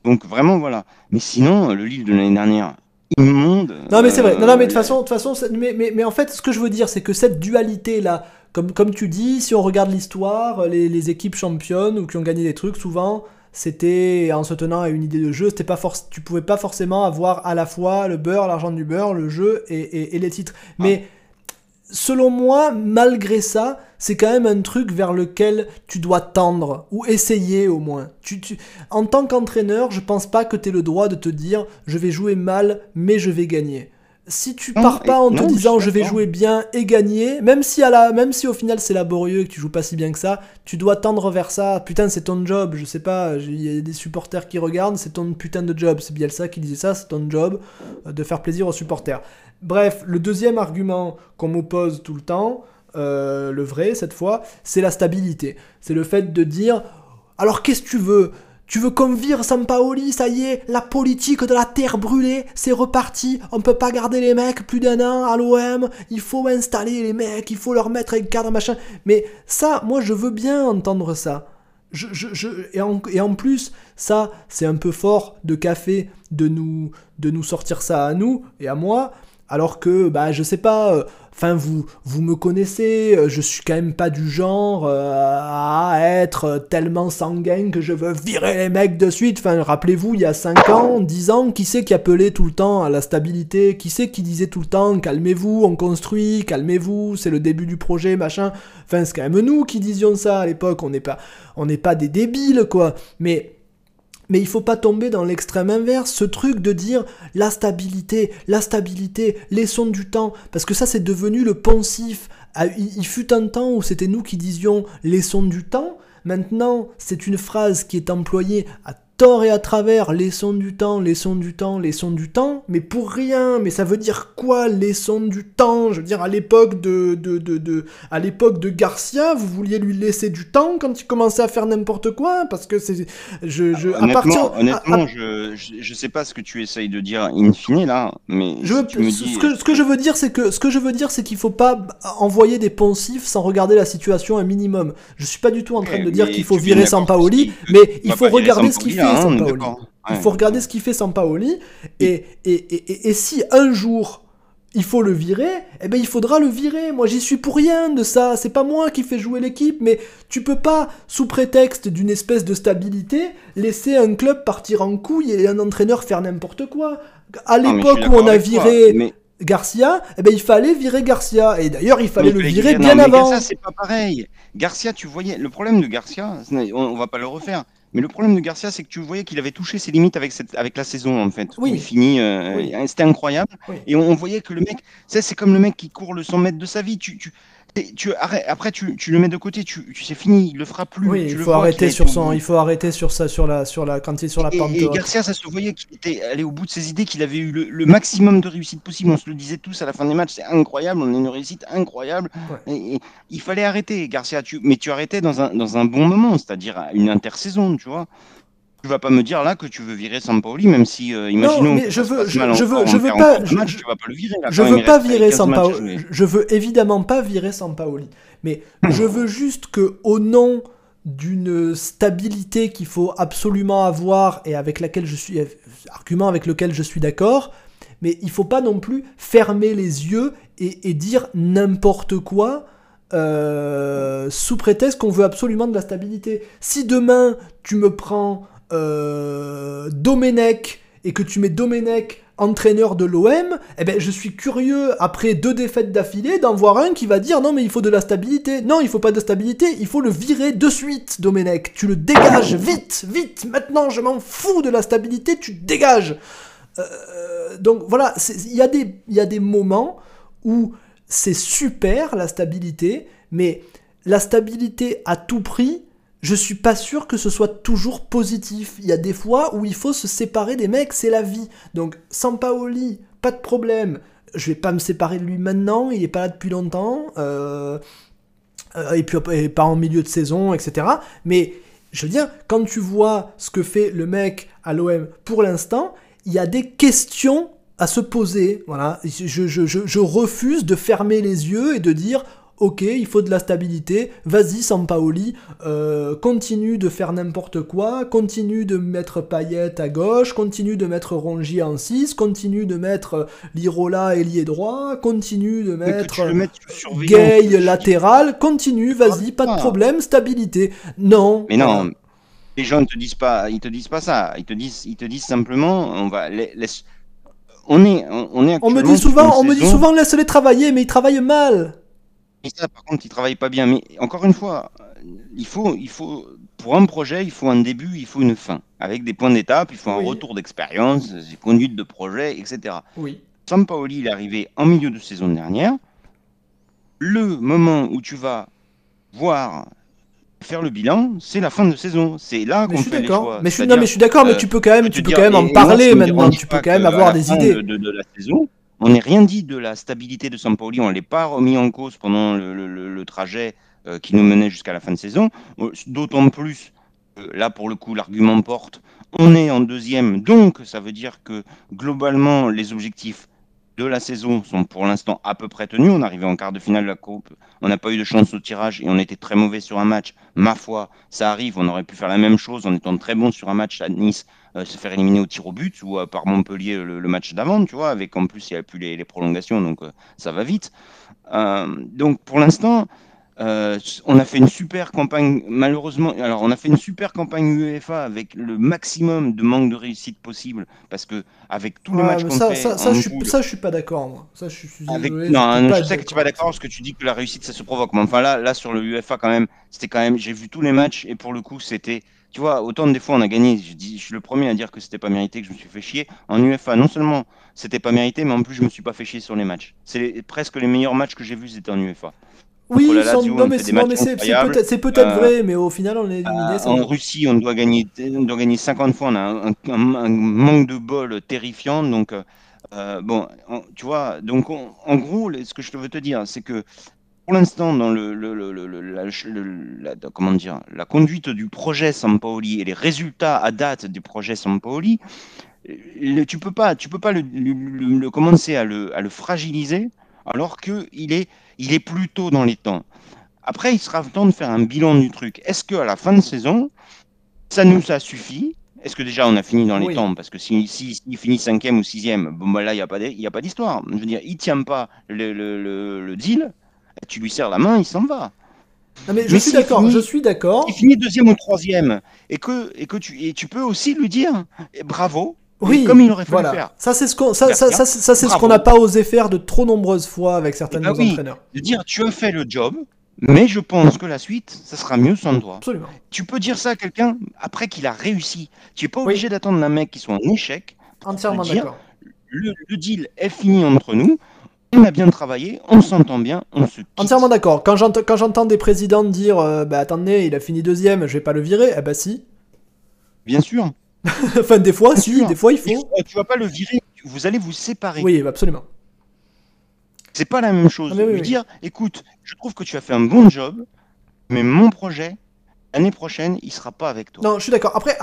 Donc vraiment, voilà. Mais sinon, le Lille de l'année dernière, immonde. Non mais c'est vrai. Non, non mais de toute euh, façon, de façon, mais, mais, mais en fait, ce que je veux dire, c'est que cette dualité là, comme, comme tu dis, si on regarde l'histoire, les, les équipes championnes ou qui ont gagné des trucs, souvent, c'était en se tenant à une idée de jeu. C'était pas tu pouvais pas forcément avoir à la fois le beurre, l'argent du beurre, le jeu et, et, et les titres. Mais selon moi, malgré ça, c'est quand même un truc vers lequel tu dois tendre, ou essayer au moins. Tu, tu... En tant qu'entraîneur, je pense pas que tu aies le droit de te dire je vais jouer mal, mais je vais gagner. Si tu Non, pars pas en non, te disant je vais jouer bien et gagner, même si, à la, même si au final c'est laborieux et que tu joues pas si bien que ça, tu dois tendre vers ça. Putain, c'est ton job, je sais pas, il y a des supporters qui regardent, c'est ton putain de job. C'est Bielsa qui disait ça, c'est ton job euh, de faire plaisir aux supporters. Bref, le deuxième argument qu'on m'oppose tout le temps, euh, le vrai cette fois, c'est la stabilité. C'est le fait de dire alors qu'est-ce que tu veux? Tu veux qu'on vire Sampaoli, ça y est, la politique de la terre brûlée, c'est reparti, on peut pas garder les mecs plus d'un an à l'OM, il faut installer les mecs, il faut leur mettre un cadre, machin. Mais ça, moi je veux bien entendre ça. Je, je, je, et, en, et en plus, ça, c'est un peu fort de café de nous, de nous sortir ça à nous et à moi, alors que, bah, je sais pas, euh, enfin, vous, vous me connaissez, euh, je suis quand même pas du genre euh, à être tellement sanguin que je veux virer les mecs de suite. Enfin, rappelez-vous, il y a 5 ans, 10 ans, qui c'est qui appelait tout le temps à la stabilité? Qui c'est qui disait tout le temps, calmez-vous, on construit, calmez-vous, c'est le début du projet, machin. Enfin, c'est quand même nous qui disions ça à l'époque, on n'est pas, on n'est pas des débiles, quoi. Mais mais il faut pas tomber dans l'extrême inverse, ce truc de dire la stabilité, la stabilité, laissons du temps, parce que ça c'est devenu le poncif. Ah, Il, fut un temps où c'était nous qui disions laissons du temps, maintenant c'est une phrase qui est employée à tort et à travers, laissons du temps, laissons du temps, laissons du temps, mais pour rien, mais ça veut dire quoi, laissons du temps? Je veux dire, à l'époque de, de, de, de- à l'époque de Garcia, vous vouliez lui laisser du temps quand il commençait à faire n'importe quoi, parce que c'est, je, je, Honnêtement, partir, honnêtement à- je, je, je sais pas ce que tu essayes de dire in fine là, mais je si veux- ce, dis. que, ce que je veux dire, c'est que ce que je veux dire, c'est qu'il faut pas envoyer des poncifs sans regarder la situation un minimum. Je suis pas du tout en train de dire qu'il faut virer Sampaoli, mais il faut regarder ce qu'il fait hein, Sampaoli. Il faut regarder ce qu'il fait Sampaoli, et, et, et, et, et si un jour il faut le virer, eh ben il faudra le virer. Moi j'y suis pour rien de ça. C'est pas moi qui fais jouer l'équipe, mais tu peux pas, sous prétexte d'une espèce de stabilité, laisser un club partir en couille et un entraîneur faire n'importe quoi. À l'époque où on a toi, viré mais- Garcia, eh ben il fallait virer Garcia. Et d'ailleurs il fallait mais le virer non, bien mais avant. Garcia, c'est pas pareil. Garcia, tu voyais. Le problème de Garcia, on, on va pas le refaire. Mais le problème de Garcia, c'est que tu voyais qu'il avait touché ses limites avec, cette, avec la saison, en fait. Oui. Il finit. euh, Oui. C'était incroyable. Oui. Et on, on voyait que le mec. C'est comme le mec qui court le 100 mètres de sa vie. Tu, tu, tu après, tu, tu le mets de côté. Tu, tu c'est fini. Il le fera plus. Oui, Tu il faut arrêter sur son, il faut arrêter sur ça, sur la, sur la, quand il est sur la pente. et. Garcia, ça se voyait qu'il était allé au bout de ses idées, qu'il avait eu le, le maximum de réussite possible. On se le disait tous à la fin des matchs, c'est incroyable, on a une réussite incroyable. Ouais. Et, et il fallait arrêter, Garcia. Tu, mais tu arrêtais dans un, dans un bon moment, c'est-à-dire une intersaison, tu vois. Tu vas pas me dire là que tu veux virer Sampaoli, même si, euh, imaginons. mais que je veux- je- je veux- je veux pas- je- match, je- tu vas pas le virer. Là, Je veux pas virer 15 matchs à Sampaoli. jouer. Je veux évidemment pas virer Sampaoli. Mais je veux juste que, au nom d'une stabilité qu'il faut absolument avoir et avec laquelle je suis, argument avec lequel je suis d'accord, mais il faut pas non plus fermer les yeux et, et dire n'importe quoi. euh, sous prétexte qu'on veut absolument de la stabilité. Si demain tu me prends euh, Domenech et que tu mets Domenech entraîneur de l'OM, eh ben je suis curieux après deux défaites d'affilée d'en voir un qui va dire non mais il faut de la stabilité. Non, il faut pas de stabilité, il faut le virer de suite Domenech. Tu le dégages vite, vite. Maintenant, je m'en fous de la stabilité, tu dégages. Euh, donc voilà, il y a des moments où c'est super la stabilité, mais la stabilité à tout prix, je suis pas sûr que ce soit toujours positif. Il y a des fois où il faut se séparer des mecs, c'est la vie. Donc, Sampaoli, pas de problème. Je vais pas me séparer de lui maintenant, il est pas là depuis longtemps. Euh, euh, et puis pas en milieu de saison, etc. Mais je veux dire, quand tu vois ce que fait le mec à l'OM pour l'instant, il y a des questions à se poser. Voilà, je, refuse de fermer les yeux et de dire ok, il faut de la stabilité, vas-y Sampaoli, euh, continue de faire n'importe quoi, continue de mettre Payet à gauche, continue de mettre Rongier en 6, continue de mettre Lirola ailier droit, continue de mettre Gay latéral, continue, vas-y, pas de problème, stabilité. Non. Mais non, les gens ne te disent pas, ils te disent pas ça, ils te disent, ils te disent simplement, on va laisse, on est, on est. On me dit souvent, on me dit souvent laisse-les travailler, mais ils travaillent mal. Et ça, par contre, il travaille pas bien. Mais encore une fois, il faut, il faut, pour un projet, il faut un début, il faut une fin. Avec des points d'étape, il faut un retour d'expérience, des conduites de projet, etc. Oui. Sampaoli, il est arrivé en milieu de saison dernière. Le moment où tu vas voir faire le bilan, c'est la fin de saison. C'est là qu'on fait les choix. Mais je suis, non, mais je suis d'accord, mais tu peux quand même, tu peux quand même en parler maintenant. Tu peux quand même avoir des idées. de, la saison, on n'est rien dit de la stabilité de Sampoli, on ne l'est pas remis en cause pendant le, trajet euh, qui nous menait jusqu'à la fin de saison. Euh, d'autant plus, là pour le coup, l'argument porte, on est en deuxième, donc ça veut dire que globalement, les objectifs de la saison sont pour l'instant à peu près tenus. On arrivait en quart de finale de la Coupe, on n'a pas eu de chance au tirage et on était très mauvais sur un match. Ma foi, ça arrive, on aurait pu faire la même chose en étant très bon sur un match à Nice, euh, se faire éliminer au tir au but ou euh, par Montpellier le, match d'avant, tu vois, avec en plus il n'y a plus les, prolongations, donc euh, ça va vite. donc pour l'instant, euh, on a fait une super campagne, malheureusement. Alors, on a fait une super campagne UEFA avec le maximum de manque de réussite possible, parce que avec tous les matchs qu'on fait, ça, ça, je suis, ça, je suis pas d'accord, moi. Ça, je suis, non, je, sais que tu es pas d'accord parce que tu dis que la réussite, ça se provoque. Mais enfin, là, là, sur le UEFA, quand même, c'était quand même. J'ai vu tous les matchs et pour le coup, c'était. Tu vois, autant des fois on a gagné, je, dis, je suis le premier à dire que c'était pas mérité, que je me suis fait chier. En UEFA, non seulement c'était pas mérité, mais en plus je me suis pas fait chier sur les matchs. C'est presque les meilleurs matchs que j'ai vus, c'était en UEFA. Oui, non, mais c'est peut-être euh, vrai, mais au final, on est éliminé. Euh, en Russie, on doit, gagner, on doit gagner 50 fois, on a un, manque de bol terrifiant. Donc, euh, bon, tu vois, donc en gros, ce que je veux te dire, c'est que pour l'instant, dans le, la, comment dire, la conduite du projet Sampaoli et les résultats à date du projet Sampaoli, tu peux pas, tu peux pas le, commencer à le, à le fragiliser alors qu'il est il est plutôt dans les temps. Après, il sera temps de faire un bilan du truc. Est-ce qu'à la fin de saison, ça nous a suffi? Est-ce que déjà on a fini dans les temps? Parce que s'il si, finit cinquième ou sixième, bon, bah là, il n'y a pas d'histoire. Je veux dire, il ne tient pas le, deal, tu lui serres la main, il s'en va. mais je suis d'accord, je suis d'accord. Il finit deuxième ou troisième, et que, et que tu, et tu peux aussi lui dire eh, bravo, oui, comme il aurait fallu faire. Ça, c'est ce qu'on, ça, ça, ça, ça c'est ce qu'on n'a pas osé faire de trop nombreuses fois avec certains de eh ben nos entraîneurs. De dire, tu as fait le job, mais je pense que la suite, ça sera mieux sans toi. Absolument. Tu peux dire ça à quelqu'un après qu'il a réussi. Tu n'es pas obligé d'attendre un mec qui soit en échec. Entièrement d'accord. Le, le, deal est fini entre nous. On a bien travaillé, on s'entend bien, on se Entièrement d'accord. Quand j'entends des présidents dire euh, bah attendez, il a fini deuxième, je vais pas le virer, eh bah si. Bien sûr. enfin, des fois, si, des fois, il faut. Tu vas pas le virer, vous allez vous séparer. Oui, absolument. C'est pas la même chose. Ah, lui dire, écoute, je trouve que tu as fait un bon job, mais mon projet, l'année prochaine, il sera pas avec toi. Non, je suis d'accord. Après,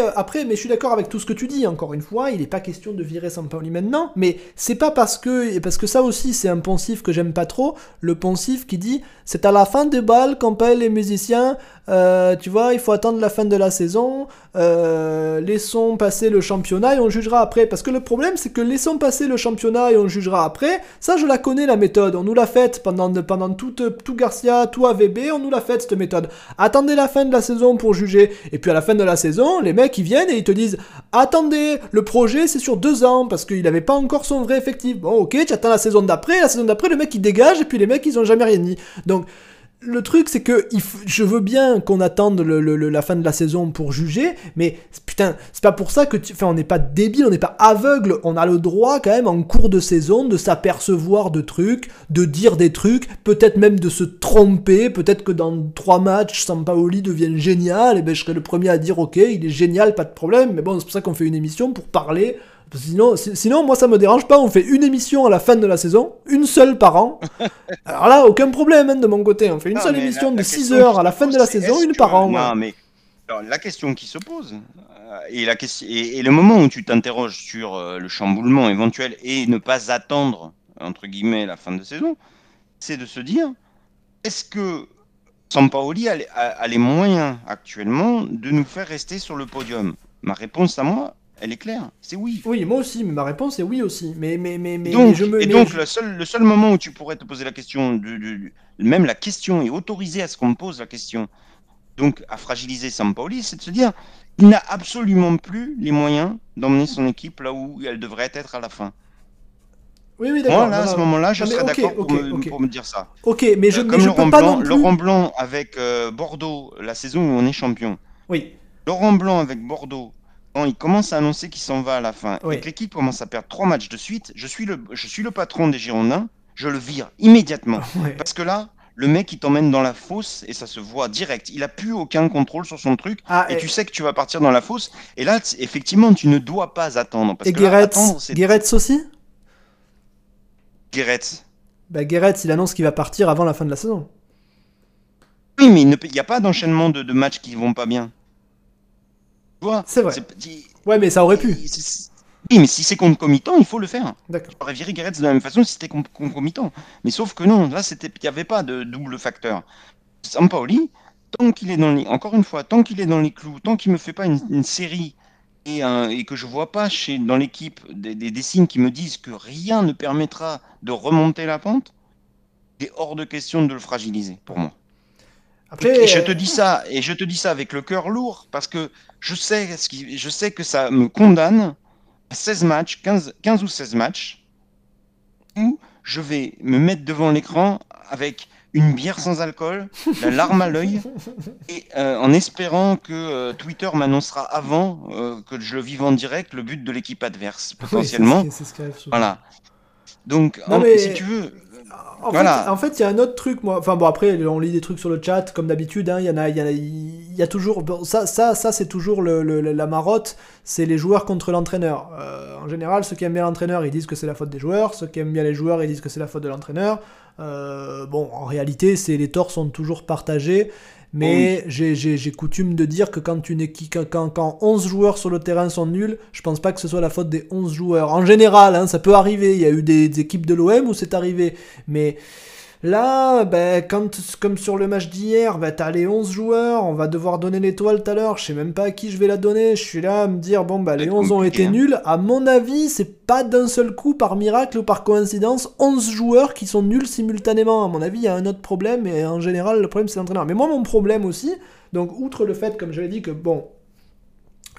euh, après, mais je suis d'accord avec tout ce que tu dis. Encore une fois, il n'est pas question de virer Sampaoli maintenant, mais c'est pas parce que, parce que ça aussi, c'est un poncif que j'aime pas trop. Le poncif qui dit, c'est à la fin des balles paye les musiciens. Euh, tu vois, il faut attendre la fin de la saison. Euh, laissons passer le championnat et on jugera après. Parce que le problème, c'est que laissons passer le championnat et on jugera après. Ça, je la connais la méthode. On nous l'a faite pendant, pendant tout Garcia, tout AVB. On nous l'a faite cette méthode. Attendez la fin de la saison pour juger. Et puis à la fin de la saison, les mecs ils viennent et ils te disent Attendez, le projet c'est sur deux ans parce qu'il n'avait pas encore son vrai effectif. Bon, ok, tu attends la saison d'après. La saison d'après, le mec il dégage et puis les mecs ils ont jamais rien dit. Donc le truc, c'est que je veux bien qu'on attende la fin de la saison pour juger, mais putain, c'est pas pour ça que. Enfin, on n'est pas débile, on n'est pas aveugle, on a le droit quand même en cours de saison de s'apercevoir de trucs, de dire des trucs, peut-être même de se tromper, peut-être que dans trois matchs, Sampaoli devienne génial, et ben je serais le premier à dire ok, il est génial, pas de problème, mais bon, c'est pour ça qu'on fait une émission pour parler Sinon, sinon, moi, ça me dérange pas. On fait une émission à la fin de la saison, une seule par an. Alors là, aucun problème hein, de mon côté. On fait une seule émission de 6 heures à la fin de la saison, une par an. Non, mais la question qui se pose, euh, et, la question, et, le moment où tu t'interroges sur euh, le chamboulement éventuel et ne pas attendre, entre guillemets, la fin de saison, c'est de se dire est-ce que Sampaoli a, a les moyens actuellement de nous faire rester sur le podium? Ma réponse à moi, elle est claire, c'est oui. Oui, moi aussi, mais ma réponse est oui aussi. Mais, mais, mais, mais donc, je me, et donc le, seul, le seul moment où tu pourrais te poser la question, de, même la question est autorisée à ce qu'on me pose la question, donc à fragiliser Sampaoli, c'est de se dire il n'a absolument plus les moyens d'emmener son équipe là où elle devrait être à la fin. Oui, oui, d'accord. Moi, là, à ce moment-là, je serais d'accord pour, me dire ça. Ok, mais je, euh, Comme je Laurent peux pas Blanc, non plus... Laurent Blanc avec euh, Bordeaux, la saison où on est champion. Oui. Laurent Blanc avec Bordeaux, il commence à annoncer qu'il s'en va à la fin et que l'équipe commence à perdre trois matchs de suite, je suis le, je suis le patron des Girondins, je le vire immédiatement. Parce que là, le mec, il t'emmène dans la fosse et ça se voit direct. Il a plus aucun contrôle sur son truc ah, et, tu sais que tu vas partir dans la fosse. Et là, effectivement, tu ne dois pas attendre. Parce et Guéretz aussi? Guéretz. Bah, Guéretz, il annonce qu'il va partir avant la fin de la saison. Oui, mais il n'y a pas d'enchaînement de, de matchs qui vont pas bien. C'est vrai. Ouais, mais ça aurait pu. Oui, mais si c'est concomitant, il faut le faire. D'accord. J'aurais viré Gareth de la même façon si c'était concomitant. Mais sauf que non, là, il n'y avait pas de double facteur. Sampaoli, tant qu'il est dans les... Encore une fois, tant qu'il est dans les clous, tant qu'il me fait pas une, série et, et, que je vois pas chez, dans l'équipe des, des, signes qui me disent que rien ne permettra de remonter la pente, il est hors de question de le fragiliser, pour moi. Après, et je te dis ça, et je te dis ça avec le cœur lourd, parce que je sais, ce qui, je sais que ça me condamne à 16 matchs, 15, 15 ou 16 matchs, où je vais me mettre devant l'écran avec une bière sans alcool, la larme à l'œil, et euh, en espérant que euh, Twitter m'annoncera avant euh, que je le vive en direct le but de l'équipe adverse, potentiellement. ce voilà. Donc, si tu veux, en, fait, en fait, il y a un autre truc, moi. Enfin bon, après, on lit des trucs sur le chat, comme d'habitude. Hein, il y en a, il y, a, il y a toujours. ça, ça, ça c'est toujours le, la marotte. C'est les joueurs contre l'entraîneur. Euh, en général, ceux qui aiment bien l'entraîneur, ils disent que c'est la faute des joueurs. Ceux qui aiment bien les joueurs, ils disent que c'est la faute de l'entraîneur. Euh, bon, en réalité, c'est les torts sont toujours partagés. Mais j'ai coutume de dire que quand, une équipe, quand, quand 11 joueurs sur le terrain sont nuls, je pense pas que ce soit la faute des 11 joueurs. En général, hein, ça peut arriver. Il y a eu des, équipes de l'OM où c'est arrivé. Mais Là, ben, quand, comme sur le match d'hier, ben, t'as les 11 joueurs, on va devoir donner l'étoile tout à l'heure, je sais même pas à qui je vais la donner, je suis là à me dire, bon, ben, les 11 ont été hein. nuls. À mon avis, c'est pas d'un seul coup, par miracle ou par coïncidence, 11 joueurs qui sont nuls simultanément. À mon avis, il y a un autre problème, et en général, le problème c'est l'entraîneur. Mais moi, mon problème aussi, donc, outre le fait, comme je l'ai dit, que bon,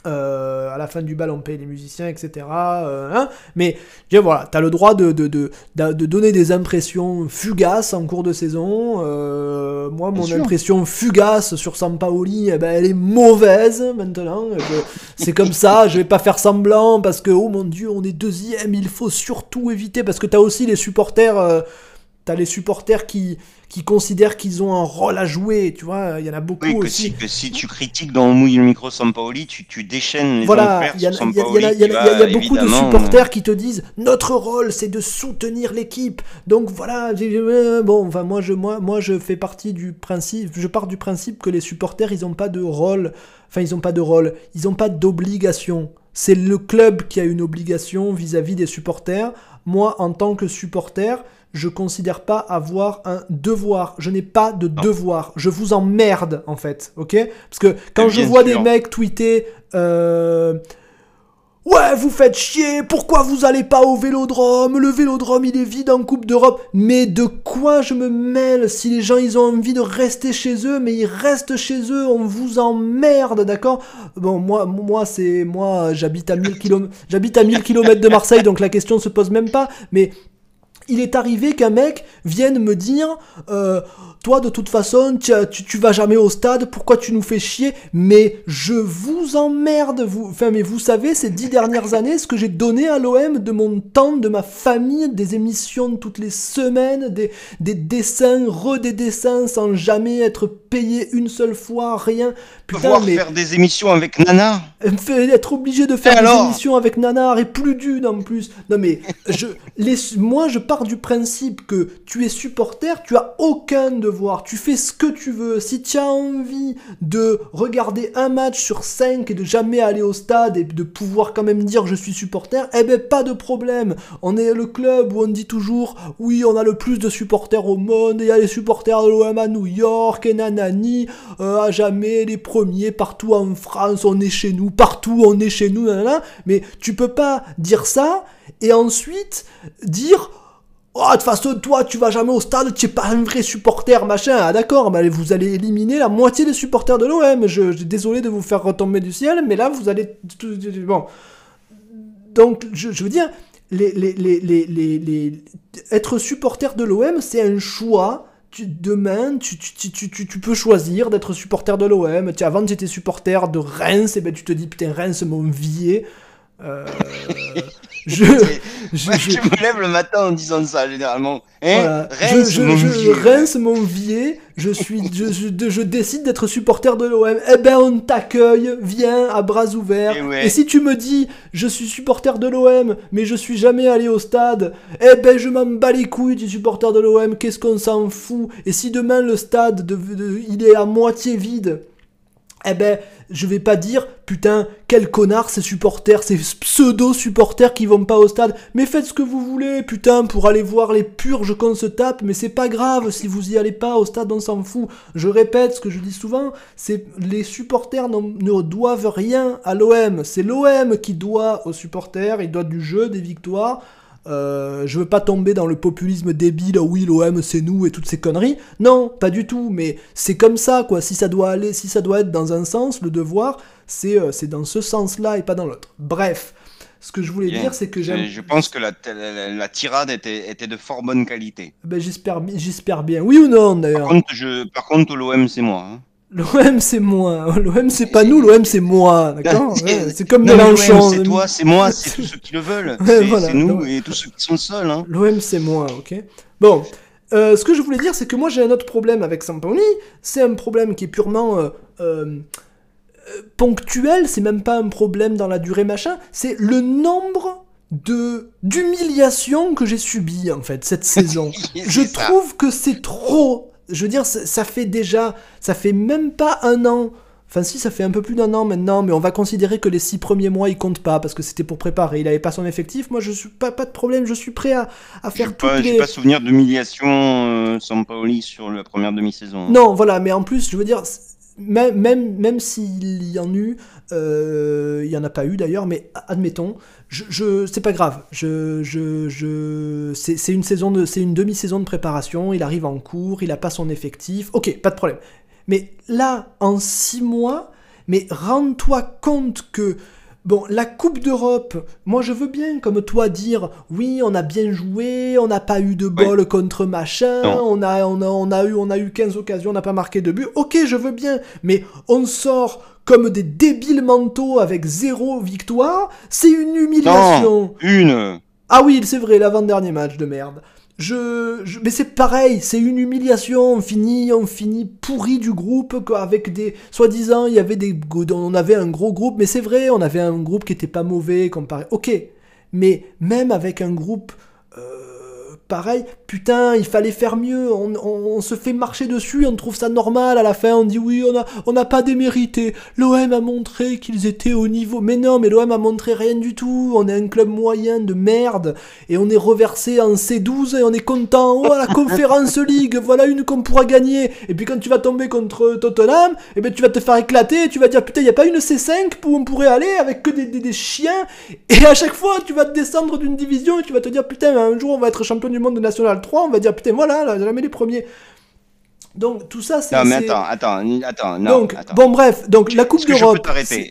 euh, à la fin du bal, on paye les musiciens, etc. Euh, hein mais voilà, tu as le droit de, de, de, de, donner des impressions fugaces en cours de saison. Euh, moi, mon impression fugace sur Sampaoli, eh ben, elle est mauvaise maintenant. C'est comme ça, je vais pas faire semblant parce que, oh mon dieu, on est deuxième, il faut surtout éviter. Parce que tu as aussi les supporters T'as les supporters qui, qui considèrent qu'ils ont un rôle à jouer, tu vois, il y en a beaucoup oui, que aussi. Si, que si tu critiques dans Mouille le micro Sampaoli, tu, tu déchaînes les voilà, il y, a, y, y a beaucoup de supporters qui te disent notre rôle c'est de soutenir l'équipe. Donc voilà, bon, enfin moi je moi moi je fais partie du principe, je pars du principe que les supporters ils ont pas de rôle, enfin ils ont pas de rôle, ils ont pas d'obligation. C'est le club qui a une obligation vis-à-vis -vis des supporters. Moi en tant que supporter, je considère pas avoir un devoir. Je n'ai pas de devoir. Je vous emmerde, en fait. Ok? Parce que quand je vois des mecs tweeter. Euh, Ouais, vous faites chier, pourquoi vous allez pas au vélodrome? Le vélodrome il est vide en Coupe d'Europe. Mais de quoi je me mêle Si les gens ils ont envie de rester chez eux, mais ils restent chez eux, on vous emmerde, d'accord? Bon, moi, moi c'est. Moi, j'habite à 1000 km. J'habite à 1000 km de Marseille, donc la question se pose même pas. Mais il est arrivé qu'un mec vienne me dire, euh, toi de toute façon, tu, tu, tu, vas jamais au stade, pourquoi tu nous fais chier? Mais je vous emmerde, vous. Enfin, mais vous savez, ces dix dernières années, ce que j'ai donné à l'OM de mon temps, de ma famille, des émissions toutes les semaines, des, des dessins, re des dessins, sans jamais être payé une seule fois, rien. Putain, mais... faire des émissions avec Nana? Être obligé de faire des émissions avec Nana et plus d'une en plus. Non mais, je, les, moi je pars du principe que tu es supporter, tu as aucun devoir, tu fais ce que tu veux. Si tu as envie de regarder un match sur cinq et de jamais aller au stade et de pouvoir quand même dire je suis supporter, eh ben pas de problème. On est le club où on dit toujours oui on a le plus de supporters au monde, il y a les supporters de l'OM à New York et nanani, euh, à jamais les premiers partout en France, on est chez nous, partout on est chez nous, nanana. mais tu peux pas dire ça et ensuite dire Oh, de toute façon, toi, tu vas jamais au stade, tu es pas un vrai supporter, machin. Ah, d'accord, mais vous allez éliminer la moitié des supporters de l'OM. Je, suis désolé de vous faire retomber du ciel, mais là, vous allez. Bon. Donc, je, veux dire, les, les, les, être supporter de l'OM, c'est un choix. Tu, demain, tu, tu, tu, peux choisir d'être supporter de l'OM. Avant, tu étais supporter de Reims, et ben tu te dis, putain, Reims, mon vier. Euh, je, je, je, me lève le matin en disant ça généralement. Hein Reims, je, mon je, Reims, mon vier, je suis, je, je, décide d'être supporter de l'OM. Eh ben, on t'accueille, viens à bras ouverts. Et, Et, si tu me dis, je suis supporter de l'OM, mais je suis jamais allé au stade, eh ben, je m'en bats les couilles du supporter de l'OM. Qu'est-ce qu'on s'en fout? Et si demain le stade, de, il est à moitié vide eh ben, je vais pas dire, putain, quel connard ces supporters, ces pseudo-supporters qui vont pas au stade. Mais faites ce que vous voulez, putain, pour aller voir les purges qu'on se tape, mais c'est pas grave, si vous y allez pas au stade, on s'en fout. Je répète ce que je dis souvent, c'est les supporters ne doivent rien à l'OM. C'est l'OM qui doit aux supporters, il doit du jeu, des victoires. Euh, je veux pas tomber dans le populisme débile, ah oui l'OM c'est nous et toutes ces conneries. Non, pas du tout, mais c'est comme ça quoi. Si ça doit aller, si ça doit être dans un sens, le devoir, c'est euh, dans ce sens-là et pas dans l'autre. Bref, ce que je voulais dire, c'est que j'aime. Je pense que la, la, tirade était, était, de fort bonne qualité. Ben, j'espère, bien. Oui ou non d'ailleurs? Par contre, je, par contre l'OM c'est moi. Hein. L'OM c'est moi, l'OM c'est pas nous, l'OM c'est moi, d'accord C'est comme Mélenchon. C'est toi, c'est moi, c'est tous ceux qui le veulent. c'est nous et tous ceux qui sont seuls. Hein. L'OM c'est moi, ok Bon, euh, ce que je voulais dire c'est que moi j'ai un autre problème avec Samponi, c'est un problème qui est purement euh, euh, ponctuel, c'est même pas un problème dans la durée machin, c'est le nombre de d'humiliations que j'ai subies en fait cette saison. je trouve que c'est trop je veux dire, ça, fait déjà, ça fait même pas un an. Enfin, si, ça fait un peu plus d'un an maintenant, mais on va considérer que les six premiers mois, ils comptent pas, parce que c'était pour préparer. Il avait pas son effectif. Moi, je suis pas, pas de problème, je suis prêt à, à faire tout les... J'ai pas souvenir d'humiliation euh, Sampaoli sur la première demi-saison. Non, voilà, mais en plus, je veux dire, même, même, même s'il y en eut, euh, il y en a pas eu d'ailleurs, mais admettons, je, je c'est pas grave. C'est une saison de, c'est une demi-saison de préparation. Il arrive en cours, il a pas son effectif. Ok, pas de problème. Mais là, en six mois, mais rends-toi compte que Bon, la Coupe d'Europe, moi je veux bien, comme toi, dire oui, on a bien joué, on n'a pas eu de bol contre machin, on a, on, a, on, a eu, on a eu 15 occasions, on n'a pas marqué de but. Ok, je veux bien, mais on sort comme des débiles mentaux avec zéro victoire, c'est une humiliation. Non, une. Ah oui, c'est vrai, l'avant-dernier match de merde. Je, mais c'est pareil, c'est une humiliation. On finit, on finit pourri du groupe avec des, soi-disant, il y avait des, on avait un gros groupe, mais c'est vrai, on avait un groupe qui était pas mauvais comparé. Ok, mais même avec un groupe pareil, putain, il fallait faire mieux, on, se fait marcher dessus, on trouve ça normal, à la fin on dit oui, on n'a on a pas démérité, l'OM a montré qu'ils étaient au niveau, mais non, mais l'OM a montré rien du tout, on est un club moyen de merde, et on est reversé en C12 et on est content, oh la conférence League, voilà une qu'on pourra gagner, et puis quand tu vas tomber contre Tottenham, et eh ben tu vas te faire éclater, et tu vas dire putain, il y a pas une C5 où on pourrait aller avec que des, des chiens, et à chaque fois tu vas te descendre d'une division et tu vas te dire putain, un jour on va être champion du monde de National 3, on va dire putain voilà, là, jamais les premiers. Donc tout ça, c'est. Non, mais attends, attends, attends. Non, Donc, attends. bon, bref, donc la Coupe d'Europe.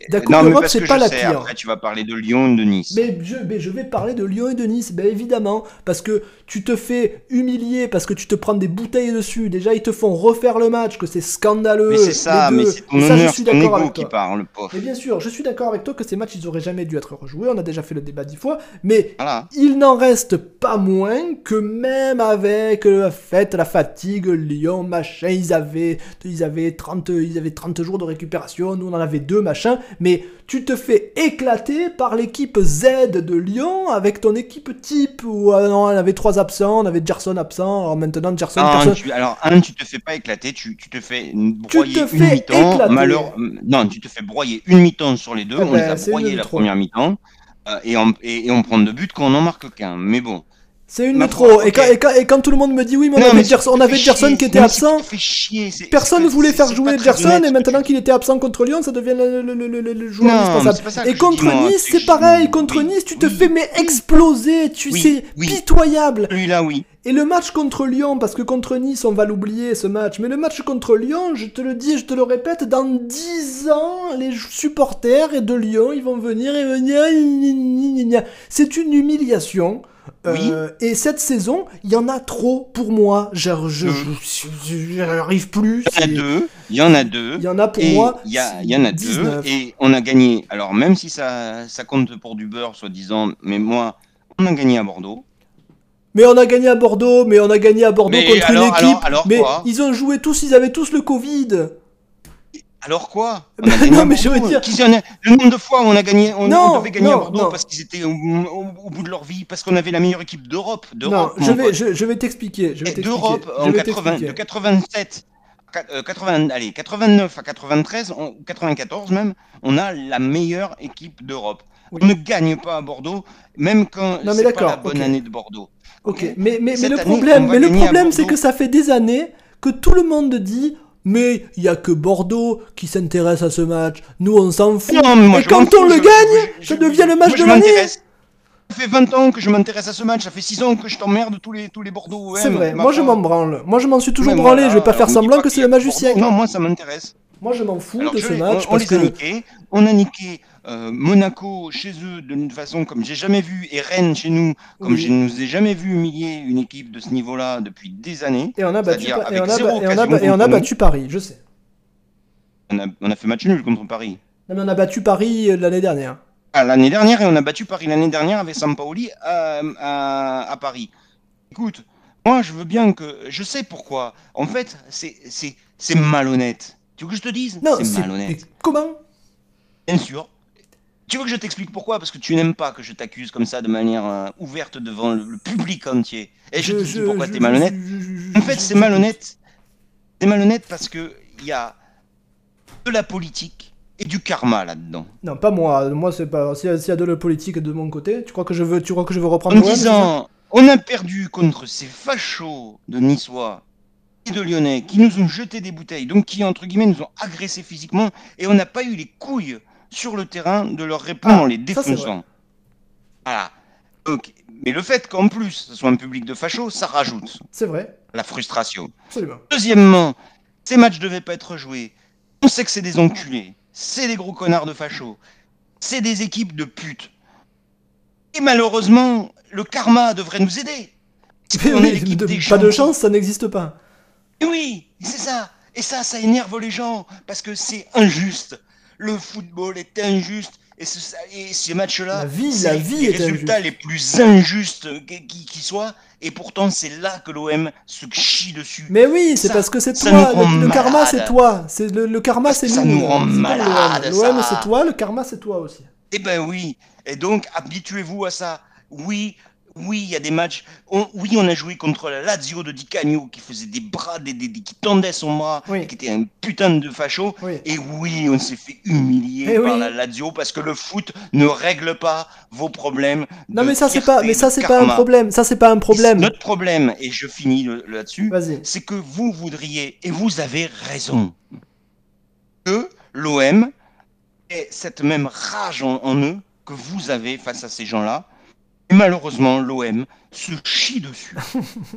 La Coupe d'Europe, c'est pas je la sais, pire. Après, tu vas parler de Lyon, de Nice. Mais je, mais je vais parler de Lyon et de Nice, ben évidemment, parce que tu te fais humilier, parce que tu te prends des bouteilles dessus. Déjà, ils te font refaire le match, que c'est scandaleux. Mais c'est ça, mais c'est ton ça, je suis d'accord avec qui toi. parle, pauvre. Mais bien sûr, je suis d'accord avec toi que ces matchs, ils auraient jamais dû être rejoués. On a déjà fait le débat dix fois, mais Voilà. il n'en reste pas moins que même avec la fête, la fatigue, Lyon, machin, ils avaient, ils avaient 30, ils avaient 30 jours de récupération, nous on en avait deux, machin, mais tu te fais éclater par l'équipe Z de Lyon avec ton équipe type où euh, on avait trois absents, on avait Gerson absent, alors maintenant Gerson, Un, personne- tu- alors, un, tu te fais pas éclater, tu, tu te fais broyer te une mi-temps. Malheur... Non, tu te fais broyer une mi-temps sur les deux. Ah on ben, les a broyés la première mi-temps. euh, et, on, et, et on prend deux buts quand on n'en marque qu'un. Mais bon. C'est une foi, Et, quand, et, quand, et quand tout le monde me dit oui, mais on Non, avait, mais Gerson, on avait Gerson qui était absent. Chier. Personne ne voulait faire jouer Gerson honnête, et maintenant qu'il était absent contre Lyon, ça devient le, le- le- le- le- le joueur Non, indispensable. ça Et contre dis, Nice, c'est pareil. Contre oui, Nice, tu te oui, fais mais exploser. Tu sais, pitoyable. Celui-là, oui. Et le match contre Lyon, parce que contre Nice, on va l'oublier ce match, mais le match contre Lyon, je te le dis et je te le répète, dans 10 ans, les supporters de Lyon, ils vont venir et venir. C'est une humiliation. Euh, et cette saison, il y en a trop pour moi. J'arrive plus. Il y en a deux. Il y en a deux. Il y en a pour Et moi. il y, a- il y en a 19. deux. Et on a gagné. Alors, même si ça, ça compte pour du beurre, soi-disant, mais moi, on a gagné à Bordeaux. Mais on a gagné à Bordeaux, mais on a gagné à Bordeaux Mais contre alors, une équipe. alors, alors mais ils ont joué tous, ils avaient tous le Covid. Alors quoi On Bah, non, mais je veux Bordeaux. dire- Qui en a- Le nombre de fois où on a gagné, on, Non, on devait gagner non, à Bordeaux non. parce qu'ils étaient au, au- au bout de leur vie, parce qu'on avait la meilleure équipe d'Europe. Non, d'Europe, je vais, je, je vais t'expliquer. D'Europe en vais 80, t'expliquer. de 87, euh, 80, allez, 89 à 93, on- 94 même, on a la meilleure équipe d'Europe. Oui. On ne gagne pas à Bordeaux, même quand c'est pas la bonne année de Bordeaux. Ok, mais, mais, mais Cette le année, problème, mais le problème, c'est que ça fait des années que tout le monde dit. Mais il y a que Bordeaux qui s'intéresse à ce match. Nous, on s'en fout. Non, mais moi, Et je quand on le je- gagne, je- ça devient le moi, match je de l'année. Ça fait 20 ans que je m'intéresse à ce match, ça fait 6 ans que je t'emmerde tous les, tous les Bordeaux. C'est OM, vrai. Moi, je m'en branle. Moi, je m'en suis toujours branlé. voilà, je vais pas faire semblant que c'est le match du siècle. Non, moi, ça m'intéresse. Moi, je m'en fous Alors de ce match on, on parce les a que niqués. On a niqué euh, Monaco chez eux d'une façon comme j'ai jamais vu et Rennes chez nous comme Oui. je ne nous ai jamais vu humilier une équipe de ce niveau-là depuis des années. et on a battu, Pa- et on a, et on a, et on battu Paris. Je sais. On a, on a fait match nul contre Paris. Non, mais on a battu Paris euh, l'année dernière. Ah, l'année dernière et on a battu Paris l'année dernière avec Sampaoli à, à, à Paris. Écoute, moi je veux bien que je sais pourquoi. En fait, c'est malhonnête. Tu veux que je te dise? Non, C'est malhonnête. comment? Bien sûr. Tu veux que je t'explique pourquoi? Parce que tu n'aimes pas que je t'accuse comme ça de manière euh, ouverte devant le, le public entier. Et je, te dis pourquoi t'es malhonnête. je- En fait, c'est malhonnête. C'est malhonnête parce que il y a de la politique et du karma là-dedans. Non, pas moi. Moi, c'est pas. S'il y, a- de la politique de mon côté, tu crois que je veux, tu crois que je veux reprendre En disant, on a perdu contre ces fachos de Niçois et de Lyonnais qui nous ont jeté des bouteilles, donc qui entre guillemets nous ont agressés physiquement, et on n'a pas eu les couilles sur le terrain de leur répondre Ah, en les ça, c'est défonçant. Voilà. Donc, mais le fait qu'en plus ce soit un public de fachos, ça rajoute C'est vrai, la frustration. absolument. Deuxièmement, ces matchs devaient pas être joués. On sait que c'est des enculés, c'est des gros connards de fachos, c'est des équipes de putes. Et malheureusement, le karma devrait nous aider. Mais qu'on est oui, l'équipe de- des pas de chance, ça n'existe pas. Et oui, c'est ça. Et ça, ça énerve les gens parce que c'est injuste. Le football est injuste. Et, ce, et ces matchs-là, La vie- la les- vie les est résultats injuste. les plus injustes qui, qui- qui soient. Et pourtant, c'est là que l'OM se chie dessus. Mais oui, c'est parce que c'est toi. Le, le karma, c'est toi. C'est le, le karma, c'est nous. ça nous rend malade, l'OM. C'est toi. Le karma, c'est toi aussi. Eh ben oui. Et donc, habituez-vous à ça. Oui, oui, il y a des matchs. On- oui, on a joué contre la Lazio de Di Canio qui faisait des bras, des, des- des- qui tendait son bras, Oui. qui était un putain de facho. Oui. Et oui, on s'est fait humilier Eh par oui. la Lazio parce que le foot ne règle pas vos problèmes. Non, mais ça, c'est pas. Mais ça, c'est pas un problème. Ça, c'est pas un problème. Notre problème, et je finis là-dessus, c'est que vous voudriez, et vous avez raison, que l'OM ait cette même rage en, en eux que vous avez face à ces gens-là. Et malheureusement, l'OM se chie dessus.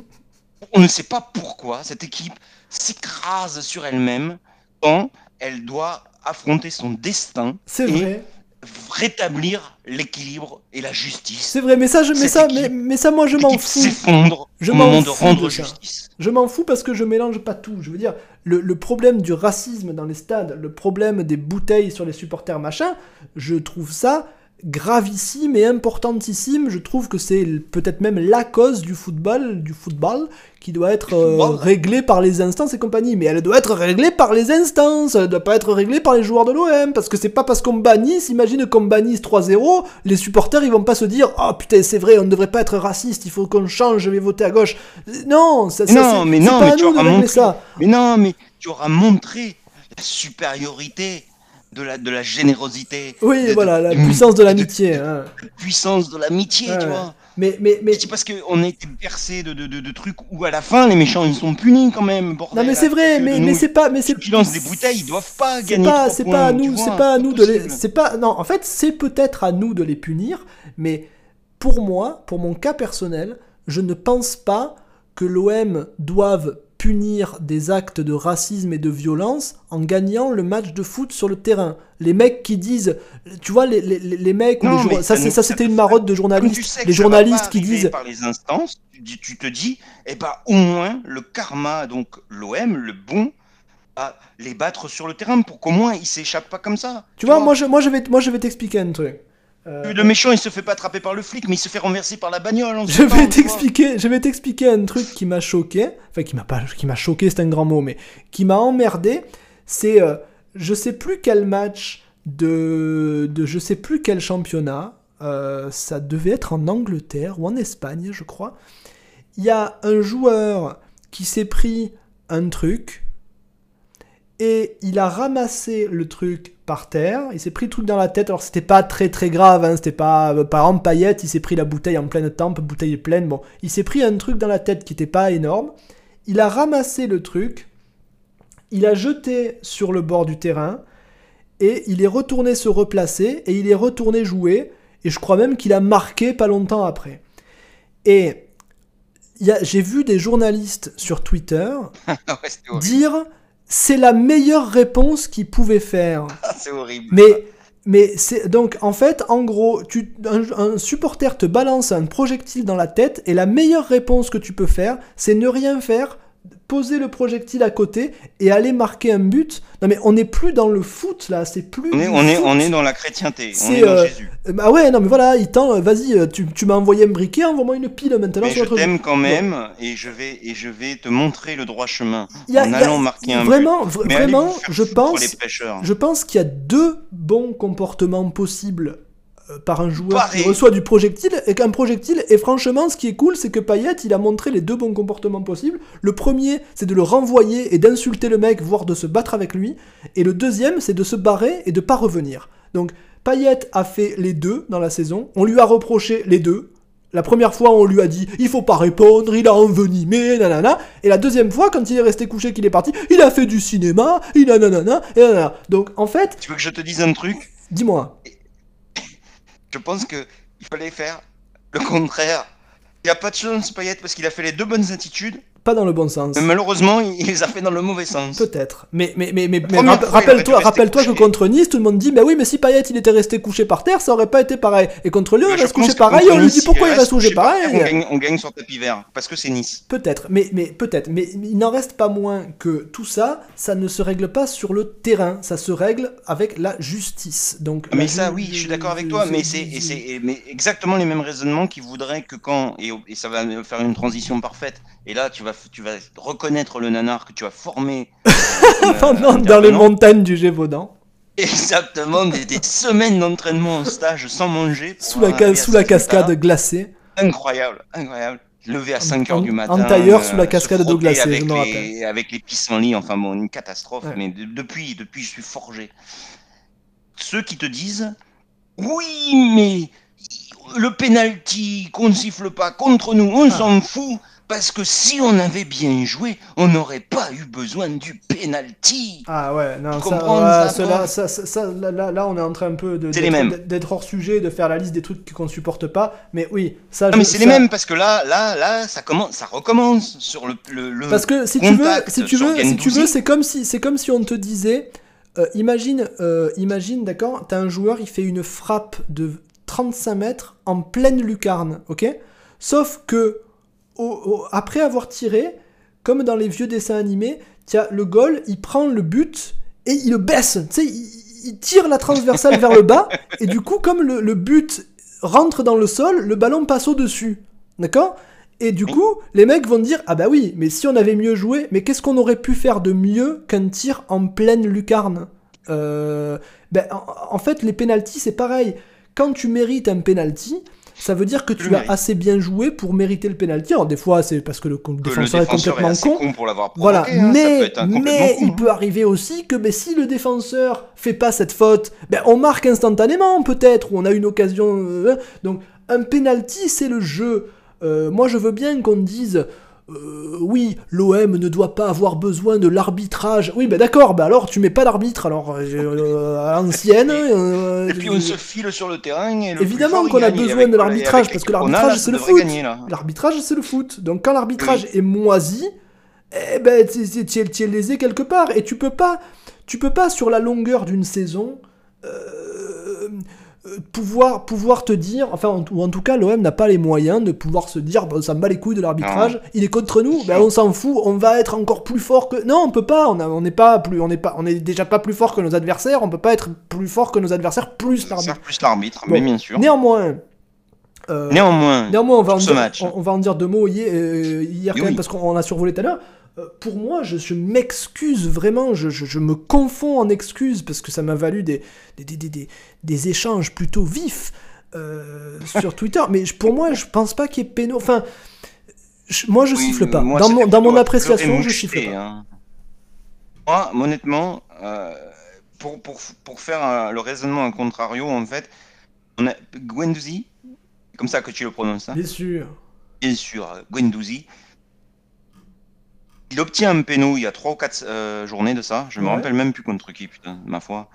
on ne sait pas pourquoi cette équipe s'écrase sur elle-même quand elle doit affronter son destin. C'est vrai rétablir l'équilibre et la justice. C'est vrai, mais ça, je, mais ça, mais, mais, ça, moi, je m'en fous. S'effondre je au moment de rendre justice. Je m'en fous parce que je mélange pas tout. Je veux dire, le, le, problème du racisme dans les stades, le problème des bouteilles sur les supporters, machin, je trouve ça gravissime et importantissime. Je trouve que c'est peut-être même la cause du football, du football qui doit être euh, réglée par les instances et compagnie. Mais elle doit être réglée par les instances, elle doit pas être réglée par les joueurs de l'OM. Parce que c'est pas parce qu'on bannisse, imagine qu'on bannisse 3-0, les supporters ils vont pas se dire Oh putain, c'est vrai, on ne devrait pas être raciste, il faut qu'on change, je vais voter à gauche. Non, ça, non, mais non, pas mais à nous de montré, ça. Mais non, mais tu auras montré la supériorité de la, de la générosité. Oui, voilà, la puissance de l'amitié. Hein. La puissance de l'amitié, tu vois. Mais, mais, mais... C'est parce qu'on a été percé de, de, de, trucs où à la fin les méchants ils sont punis quand même. non mais c'est vrai, mais, mais c'est pas, mais c'est qui lancent des bouteilles, ils doivent pas gagner. Pas, c'est pas à nous, c'est pas à nous de les, c'est pas, non, en fait c'est peut-être à nous de les punir, mais pour moi, pour mon cas personnel, je ne pense pas que l'OM doive punir des actes de racisme et de violence en gagnant le match de foot sur le terrain. Les mecs qui disent, tu vois, les, les, les mecs, ça, ça c'était une marotte de journalistes, les journalistes qui disent par les instances, tu, tu te dis, eh ben au moins le karma, donc l'OM, le bon, à les battre sur le terrain pour qu'au moins ils s'échappent pas comme ça. Tu, vois, moi je, moi je vais, moi je vais t'expliquer un truc. Euh, le méchant, il se fait pas attraper par le flic, mais il se fait renverser par la bagnole. Je vais t'expliquer, je vais t'expliquer un truc qui m'a choqué. Enfin, qui m'a pas, qui m'a choqué, c'est un grand mot, mais qui m'a emmerdé. C'est, euh, je sais plus quel match de, de je sais plus quel championnat. Euh, ça devait être en Angleterre ou en Espagne, je crois. Il y a un joueur qui s'est pris un truc et il a ramassé le truc par terre, il s'est pris le truc dans la tête, alors c'était pas très très grave, hein, c'était pas, euh, par exemple, paillette, il s'est pris la bouteille en pleine tempe, bouteille pleine, bon, il s'est pris un truc dans la tête qui était pas énorme, il a ramassé le truc, il a jeté sur le bord du terrain, et il est retourné se replacer, et il est retourné jouer, et je crois même qu'il a marqué pas longtemps après. Et j'ai vu des journalistes sur Twitter dire c'est la meilleure réponse qu'il pouvait faire. Ah, c'est horrible. Mais, mais c'est donc en fait, en gros, tu, un, supporter te balance un projectile dans la tête et la meilleure réponse que tu peux faire, c'est ne rien faire, poser le projectile à côté et aller marquer un but. Non mais on n'est plus dans le foot là, c'est plus. On est, on est, on est dans la chrétienté, on est dans euh, Jésus. Bah ouais, non mais voilà, il tend, vas-y, euh, tu, tu m'as envoyé un briquet, envoie-moi une pile maintenant. Mais je t'aime quand même et je vais et je vais te montrer le droit chemin en allant marquer un vraiment, but. Vraiment, je pense, je pense qu'il y a deux bons comportements possibles euh, par un joueur qui reçoit du projectile et qu'un projectile et franchement ce qui est cool c'est que Payet il a montré les deux bons comportements possibles le premier c'est de le renvoyer et d'insulter le mec voire de se battre avec lui et le deuxième c'est de se barrer et de pas revenir donc Payet a fait les deux dans la saison on lui a reproché les deux la première fois, on lui a dit il faut pas répondre, il a envenimé, nanana. Et la deuxième fois, quand il est resté couché, qu'il est parti, il a fait du cinéma, il a nanana, et nanana. Donc en fait. Tu veux que je te dise un truc? Dis-moi. Je pense qu'il fallait faire le contraire. Il n'y a pas de chance, Payet, parce qu'il a fait les deux bonnes attitudes pas dans le bon sens. Mais malheureusement, il les a fait dans le mauvais sens. Peut-être. Mais, mais, mais, mais, rappelle-toi, rappelle-toi que contre Nice, tout le monde dit, bah oui, mais si Payet il était resté couché par terre, ça aurait pas été pareil. Et contre Lyon, il reste couché pareil, on lui dit pourquoi il reste couché pareil. On gagne, on gagne sur tapis vert, parce que c'est Nice. Peut-être, mais, mais peut-être. Mais il n'en reste pas moins que tout ça, ça ne se règle pas sur le terrain, ça se règle avec la justice. Donc, mais ça, oui, je suis d'accord avec toi, mais c'est exactement les mêmes raisonnements qui voudraient que quand, et ça va faire une transition parfaite, et là, tu vas, tu vas reconnaître le nanar que tu as formé euh, dans les montagnes du Gévaudan. Exactement, des, semaines d'entraînement en stage sans manger. Sous la, sous la cascade glacée. Incroyable, incroyable. Levé à 5h du matin. En tailleur sous la euh, cascade d'eau glacée, avec je me les, Avec les pissenlits, enfin bon, une catastrophe. Mais depuis, depuis, je suis forgé. Ceux qui te disent Oui, mais le penalty qu'on ne siffle pas contre nous, on ah. s'en fout parce que si on avait bien joué, on n'aurait pas eu besoin du penalty. Ah ouais, non, ça, ouais, toi là, ça, on est en train un peu de d'être- hors sujet, de faire la liste des trucs qu'on supporte pas. Mais oui, ça. Non, je- mais c'est les mêmes parce que là, là, là, ça commence, ça recommence sur le, le, le- Parce que si tu veux, si tu veux, si tu veux, c'est comme si, c'est comme si on te disait, euh, imagine, euh, imagine, d'accord, t'as un joueur, il fait une frappe de 35 mètres en pleine lucarne, ok? Sauf que au- au- après avoir tiré, comme dans les vieux dessins animés, tiens, le goal, il prend le but et il le baisse, tu sais, il, il tire la transversale vers le bas et du coup, comme le, le but rentre dans le sol, le ballon passe au dessus, d'accord? Et du coup, les mecs vont dire Ah bah oui, mais si on avait mieux joué, mais qu'est-ce qu'on aurait pu faire de mieux qu'un tir en pleine lucarne? Euh, ben, en, en fait, les pénalties, c'est pareil. Quand tu mérites un penalty, ça veut dire que tu as assez bien joué pour mériter le penalty. Alors des fois, c'est parce que le défenseur est complètement con. con pour l'avoir provoqué. Voilà, hein, ça peut mais, être un complètement mais con, il hein. peut arriver aussi que ben, si le défenseur fait pas cette faute, ben, on marque instantanément peut-être, ou on a une occasion. euh, donc un penalty, c'est le jeu. Euh, moi, je veux bien qu'on dise. Euh, oui, l'OM ne doit pas avoir besoin de l'arbitrage. Oui, ben d'accord, ben alors tu mets pas d'arbitre, alors euh, à l'ancienne. euh, Et puis on se file sur le terrain. Et le Évidemment qu'on a besoin de l'arbitrage, parce que l'arbitrage, c'est le foot. L'arbitrage, c'est le foot. Donc quand l'arbitrage est moisi, eh ben, tu es- lésé quelque part. Et tu peux pas, tu peux pas sur la longueur d'une saison euh, euh, pouvoir, pouvoir te dire, enfin, en, ou en tout cas, l'OM n'a pas les moyens de pouvoir se dire, bon, ça me bat les couilles de l'arbitrage, il est contre nous, ben, on s'en fout, on va être encore plus fort que. Non, on peut pas. On n'est pas plus, on n'est pas, on est déjà pas plus fort que nos adversaires. On peut pas être plus fort que nos adversaires plus l'arbitre. plus l'arbitre, Bon. mais bien sûr. Néanmoins. euh, Néanmoins, Néanmoins, on va, en dire, match. on, on va en dire deux mots hier, euh, hier quand Oui. même, parce qu'on a survolé tout à l'heure. Euh, pour moi, je, je m'excuse vraiment, je, je- je me confonds en excuses, parce que ça m'a valu des, des, des, des- des- des échanges plutôt vifs euh, sur Twitter. Mais pour moi, je pense pas qu'il y ait péno. Enfin, moi, je Oui, siffle pas. moi, dans mon, dans appréciation, je siffle pas. hein. Moi, honnêtement, euh, pour, pour, pour faire euh, le raisonnement à contrario, en fait, on a Guendouzi, c'est comme ça que tu le prononces, hein Bien sûr. bien sûr, Guendouzi. Il obtient un péno il y a 3 ou 4 journées de ça. Je me Ouais. rappelle même plus contre qui, putain, ma foi.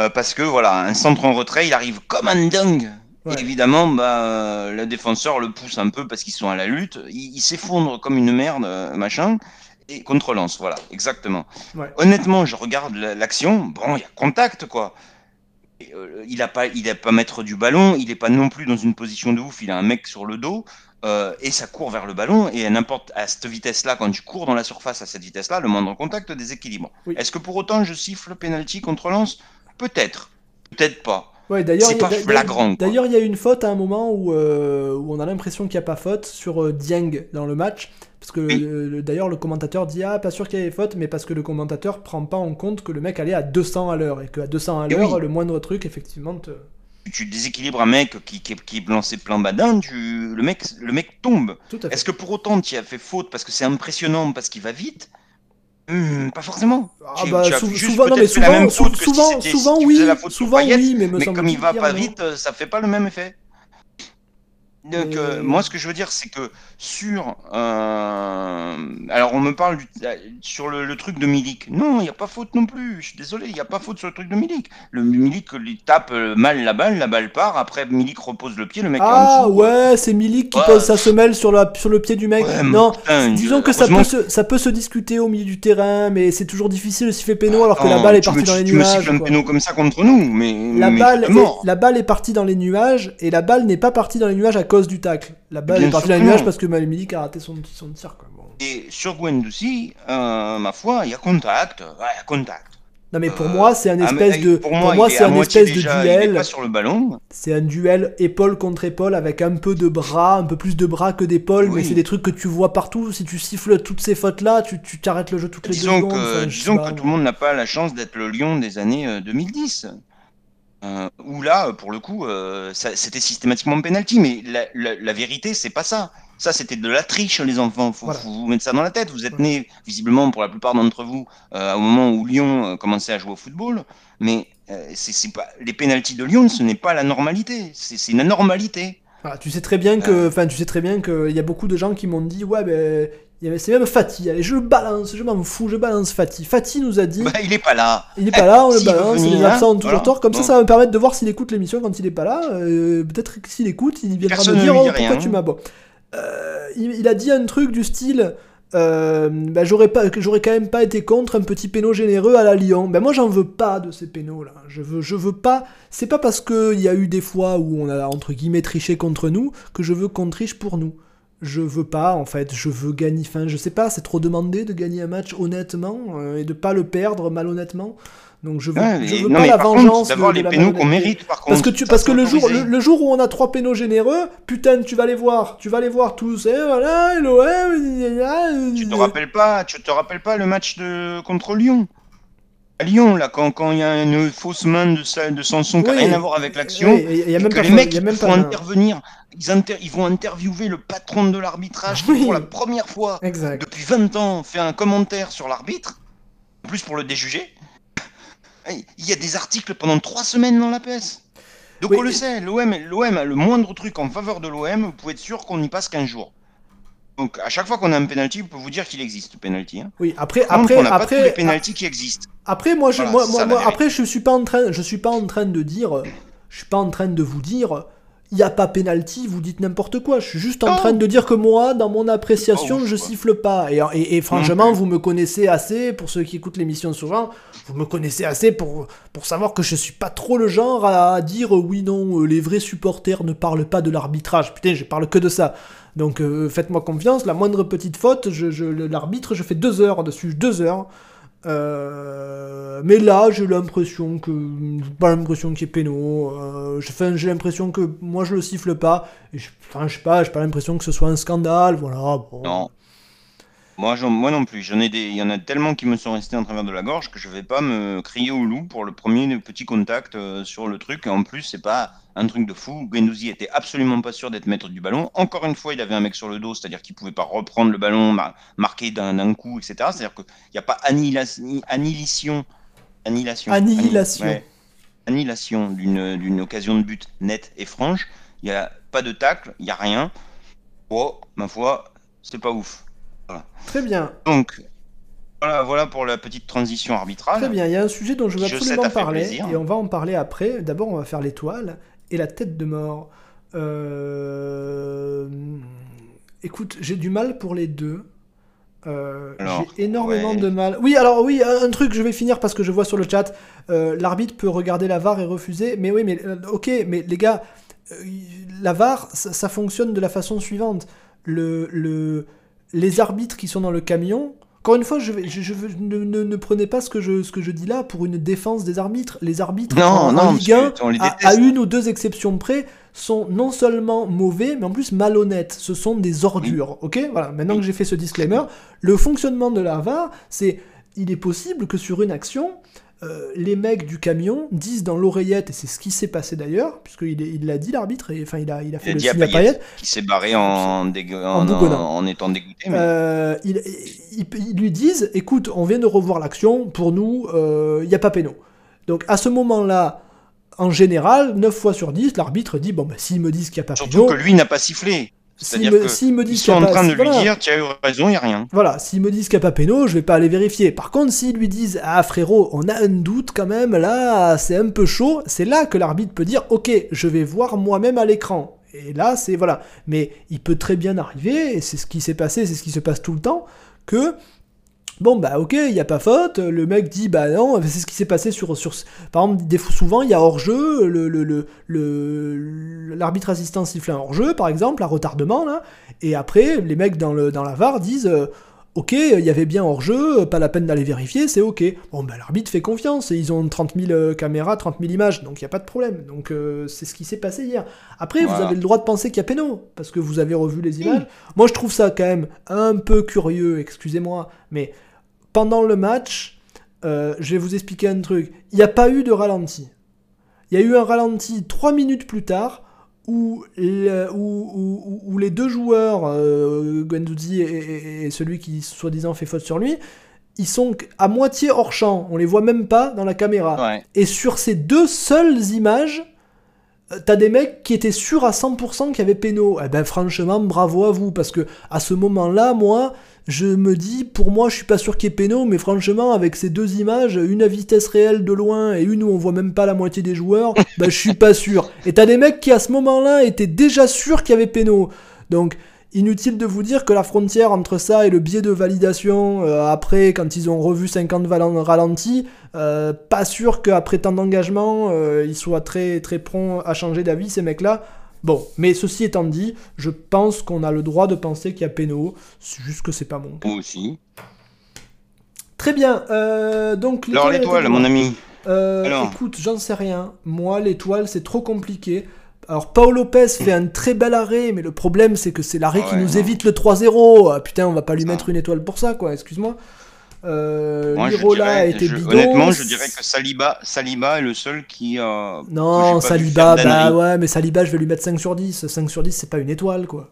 Euh, parce que voilà, un centre en retrait, il arrive comme un dingue. Ouais. Et évidemment, bah, euh, le défenseur le pousse un peu parce qu'ils sont à la lutte. Il, il s'effondre comme une merde, euh, machin. Et contre-lance, voilà, exactement. Ouais. Honnêtement, je regarde la- l'action. Bon, il y a contact, quoi. Et, euh, il a pas, il a pas maître du ballon. Il est pas non plus dans une position de ouf. Il a un mec sur le dos. Euh, et ça court vers le ballon. Et à n'importe à cette vitesse-là, quand tu cours dans la surface à cette vitesse-là, le moindre contact déséquilibre. Oui. Est-ce que pour autant je siffle penalty contre Lens? Peut-être, peut-être pas. Ouais, d'ailleurs, C'est pas flagrant. D'ailleurs, il y a une faute à un moment où, euh, où on a l'impression qu'il n'y a pas faute sur euh, Dieng dans le match. Parce que Oui. d'ailleurs, le commentateur dit Ah, pas sûr qu'il y avait faute, mais parce que le commentateur prend pas en compte que le mec allait à 200 à l'heure. Et qu'à 200 à l'heure, oui. le moindre truc, effectivement. Te... Tu déséquilibres un mec qui, qui, qui est lancé plein badin, tu, le, mec, le mec tombe. Est-ce que pour autant tu as fait faute parce que c'est impressionnant, parce qu'il va vite? Hmm, Pas forcément. Ah bah, tu as sou- juste souvent, non, mais peut-être fait la souvent, même sou- faute que si souvent, si oui, la faute souvent oui, mais me Mais comme il va pas vite, euh, ça fait pas le même effet. Donc, Mais- euh, moi, ce que je veux dire, c'est que sur. euh, alors, on me parle du- euh, sur le, le truc de Milik. Non, il n'y a pas faute non plus. Je suis désolé, il n'y a pas faute sur le truc de Milik. Le Milik, il tape euh, mal la balle, la balle part. Après, Milik repose le pied, le mec est en Ah dessous. ouais, c'est Milik qui Ouais. pose sa semelle sur, la, sur le pied du mec. Ouais, non, putain, disons que ça peut, se, ça peut se discuter au milieu du terrain, mais c'est toujours difficile de siffler péno alors que la balle est tu me- partie dans les tu me nuages. siffles un quoi. péno comme ça contre nous, mais. La mais balle, est, la balle est partie dans les nuages et la balle n'est pas partie dans les nuages à cause du tacle. La balle Bien est partie nuages non. parce que Milik a raté son, son tir. Quoi. Bon. Et sur Guendouzi, euh, ma foi, il y a contact. Ouais, il y a contact. Non mais pour Euh, moi c'est un espèce de, Pour moi, c'est à un espèce de déjà, duel. pas sur le ballon. C'est un duel épaule contre épaule avec un peu de bras, un peu plus de bras que d'épaules, mais c'est des trucs que tu vois partout. Si tu siffles toutes ces fautes là, tu tu t'arrêtes le jeu toutes les deux Disons secondes. que, enfin, je sais disons que tout le monde n'a pas la chance d'être le lion des années euh, 2010. Euh, où là, pour le coup, euh, c'était systématiquement penalty. Mais la, la- la vérité, c'est pas ça. Ça, c'était de la triche, les enfants. Faut, Voilà. faut vous mettre ça dans la tête. Vous êtes nés, visiblement, pour la plupart d'entre vous, euh, au moment où Lyon euh, commençait à jouer au football. Mais c'est pas les pénalties de Lyon, ce n'est pas la normalité. C'est une anormalité. Voilà, tu sais très bien que, enfin, tu sais très bien qu'il y a beaucoup de gens qui m'ont dit, ouais, ben, c'est même Fatih. Allez, je balance, je m'en fous, je balance Fatih. Fatih nous a dit, Bah, il est pas là. il est pas là, on le balance, venir, les absents ont toujours tort. Comme ça, ça va me permettre de voir s'il écoute l'émission quand il est pas là. Euh, Peut-être que s'il écoute, il viendra me dire oh, pourquoi tu m'as bon. Euh, il, il a dit un truc du style. euh, bah, j'aurais pas j'aurais quand même pas été contre un petit péno généreux à la Lyon. Ben moi j'en veux pas de ces pénaux là. Je veux je veux pas. C'est pas parce que il y a eu des fois où on a entre guillemets triché contre nous que je veux qu'on triche pour nous. Je veux pas en fait. Je veux gagner. Enfin je sais pas. C'est trop demandé de gagner un match honnêtement euh, et de pas le perdre malhonnêtement. Donc je veux Ouais, je mais- veux non, pas la vengeance. d'avoir les pénaux qu'on mérite, par contre. Parce que, tu, Ça, parce c'est que le, jour, le, jour où on a trois pénaux généreux, putain, tu vas les voir, tu vas les voir tous, et voilà, l'OM, Tu te rappelles pas, tu te rappelles pas le match de contre Lyon? À Lyon, là, quand quand il y a une fausse main de, de Sanson qui n'a Oui. rien à voir avec l'action, il y a et même que pas les mecs même font pas- intervenir, ils, inter- ils vont interviewer le patron de l'arbitrage qui, pour la première fois Exact. depuis 20 ans, fait un commentaire sur l'arbitre, en plus pour le déjuger. Il y a des articles pendant trois semaines dans la PS. Donc Oui, on le sait, l'OM, l'OM a le moindre truc en faveur de l'OM, vous pouvez être sûr qu'on y passe 15 jours. Donc à chaque fois qu'on a un penalty, vous pouvez vous dire qu'il existe le penalty. Hein. Oui, après, Par contre, après, on n'a pas tous les après, penalties qui existent. après, moi, je, Voilà, moi, après, je suis pas en train, je suis pas en train de dire, je suis pas en train de vous dire, il y a pas penalty, vous dites n'importe quoi. Je suis juste en Non. train de dire que moi, dans mon appréciation, Oh, je siffle pas. Et, et, et franchement, vous me connaissez assez, pour ceux qui écoutent l'émission souvent, vous me connaissez assez pour, pour savoir que je suis pas trop le genre à dire euh, oui, non, euh, les vrais supporters ne parlent pas de l'arbitrage. Putain, je parle que de ça. Donc euh, faites-moi confiance, la moindre petite faute, je, je- le- l'arbitre, je fais deux heures dessus, deux heures. Euh, mais là, j'ai l'impression que. pas l'impression qu'il y ait péno. Euh, j'ai, l'impression que moi je le siffle pas. Enfin, je sais pas, j'ai pas l'impression que ce soit un scandale. Voilà. Bon. Non. Moi, moi non plus. Il y en a tellement qui me sont restés en travers de la gorge que je vais pas me crier au loup pour le premier petit contact euh, sur le truc. En plus, c'est pas un truc de fou. Guendouzi était absolument pas sûr d'être maître du ballon. Encore une fois, il avait un mec sur le dos, c'est-à-dire qu'il pouvait pas reprendre le ballon, mar- marquer d'un, coup, etc. C'est-à-dire qu'il n'y a pas annihilation, annihilation, annihilation, ouais. annihilation d'une, occasion de but nette et franche. Il n'y a pas de tacle, il n'y a rien. Oh, ma foi, c'est pas ouf. Très bien, Donc, voilà, voilà pour la petite transition arbitrale. très bien. Il y a un sujet dont je veux Je sais, absolument fait parler. Et on va en parler après. D'abord, on va faire l'étoile et la tête de mort. Euh, Écoute, j'ai du mal pour les deux. Euh, j'ai énormément ouais. de mal. Oui, alors oui, un truc, je vais finir parce que je vois sur le chat, euh, l'arbitre peut regarder la VAR et refuser. Mais oui, mais ok, mais les gars, la VAR, ça, ça fonctionne de la façon suivante. Le, le, les arbitres qui sont dans le camion, encore une fois, je, vais, je, je veux- ne, ne- ne prenez pas ce que, je, ce que je dis là pour une défense des arbitres. Les arbitres Non, en, Ligue parce 1, que on les à, déteste. à une ou deux exceptions près, sont non seulement mauvais, mais en plus malhonnêtes. Ce sont des ordures. Ok? Voilà, maintenant que j'ai fait ce disclaimer, le fonctionnement de la VAR, c'est il est possible que sur une action, euh, les mecs du camion disent dans l'oreillette, et c'est ce qui s'est passé d'ailleurs, puisqu'il il l'a dit l'arbitre, et enfin il a, il a fait Il a le signe à Payet, qui s'est barré en, En en, bougonnant. en- en étant dégoûté. Mais... euh, ils, ils lui disent écoute, on vient de revoir l'action, pour nous, euh, il n'y a pas péno. Donc à ce moment-là, en général, 9 fois sur 10, l'arbitre dit bon, bah, s'ils me disent qu'il n'y a pas Surtout péno, que lui n'a pas sifflé. C'est-à-dire me, s'ils me disent sont qu'il a en pas- train de lui voilà. dire tu as eu raison, il n'y a rien. Voilà, s'ils me disent qu'il n'y a pas péno, je vais pas aller vérifier. Par contre, s'ils lui disent Ah frérot, on a un doute quand même, là, c'est un peu chaud, c'est là que l'arbitre peut dire Ok, je vais voir moi-même à l'écran. Et là, c'est voilà. Mais il peut très bien arriver, et c'est ce qui s'est passé, c'est ce qui se passe tout le temps, que. Bon bah ok, il n'y a pas faute, le mec dit bah non, c'est ce qui s'est passé sur, sur... Par exemple, des, souvent il y a hors-jeu, le, le, le, le- l'arbitre assistant siffle un hors-jeu par exemple, à retardement là, et après les mecs dans, le, dans la VAR disent euh, ok, il y avait bien hors-jeu, pas la peine d'aller vérifier, c'est ok. Bon bah l'arbitre fait confiance, ils ont 30 000 euh, caméras, 30 000 images, donc il n'y a pas de problème. Donc euh, c'est ce qui s'est passé hier. Après vous avez le droit de penser qu'il y a péno, parce que vous avez revu les images. Moi je trouve ça quand même un peu curieux, excusez-moi, mais pendant le match, euh, je vais vous expliquer un truc. Il n'y a pas eu de ralenti. Il y a eu un ralenti trois minutes plus tard où, le- où- où- où les deux joueurs, euh, Guendouzi et, et- et celui qui soi-disant fait faute sur lui, ils sont à moitié hors champ. On les voit même pas dans la caméra. Ouais. Et sur ces deux seules images, euh, T'as des mecs qui étaient sûrs à 100% qu'il y avait péno. Eh ben franchement, bravo à vous, parce que à ce moment-là, moi, je me dis, pour moi, je suis pas sûr qu'il y ait péno, mais franchement, avec ces deux images, une à vitesse réelle de loin et une où on voit même pas la moitié des joueurs, bah je suis pas sûr. Et t'as des mecs qui à ce moment-là étaient déjà sûrs qu'il y avait péno. Donc, Inutile de vous dire que la frontière entre ça et le biais de validation, euh, après, quand ils ont revu 50 ralentis, euh, pas sûr qu'après tant d'engagement, euh, ils soient très, très prompts à changer d'avis, ces mecs-là. Bon, mais ceci étant dit, je pense qu'on a le droit de penser qu'il y a péno, c'est juste que c'est pas mon cas. Moi aussi. Très bien, donc... Alors l'étoile, mon ami Écoute, j'en sais rien. Moi, l'étoile, c'est trop compliqué. Alors, Paul Lopez fait un très bel arrêt, mais le problème, c'est que c'est l'arrêt qui nous évite le 3-0. Ah, putain, on va pas lui mettre une étoile pour ça, quoi, excuse-moi. Euh, a été bidon. Honnêtement, je dirais que Saliba, Saliba est le seul qui. non, Saliba, bah ouais, mais Saliba, je vais lui mettre 5 sur 10. 5 sur 10, c'est pas une étoile, quoi.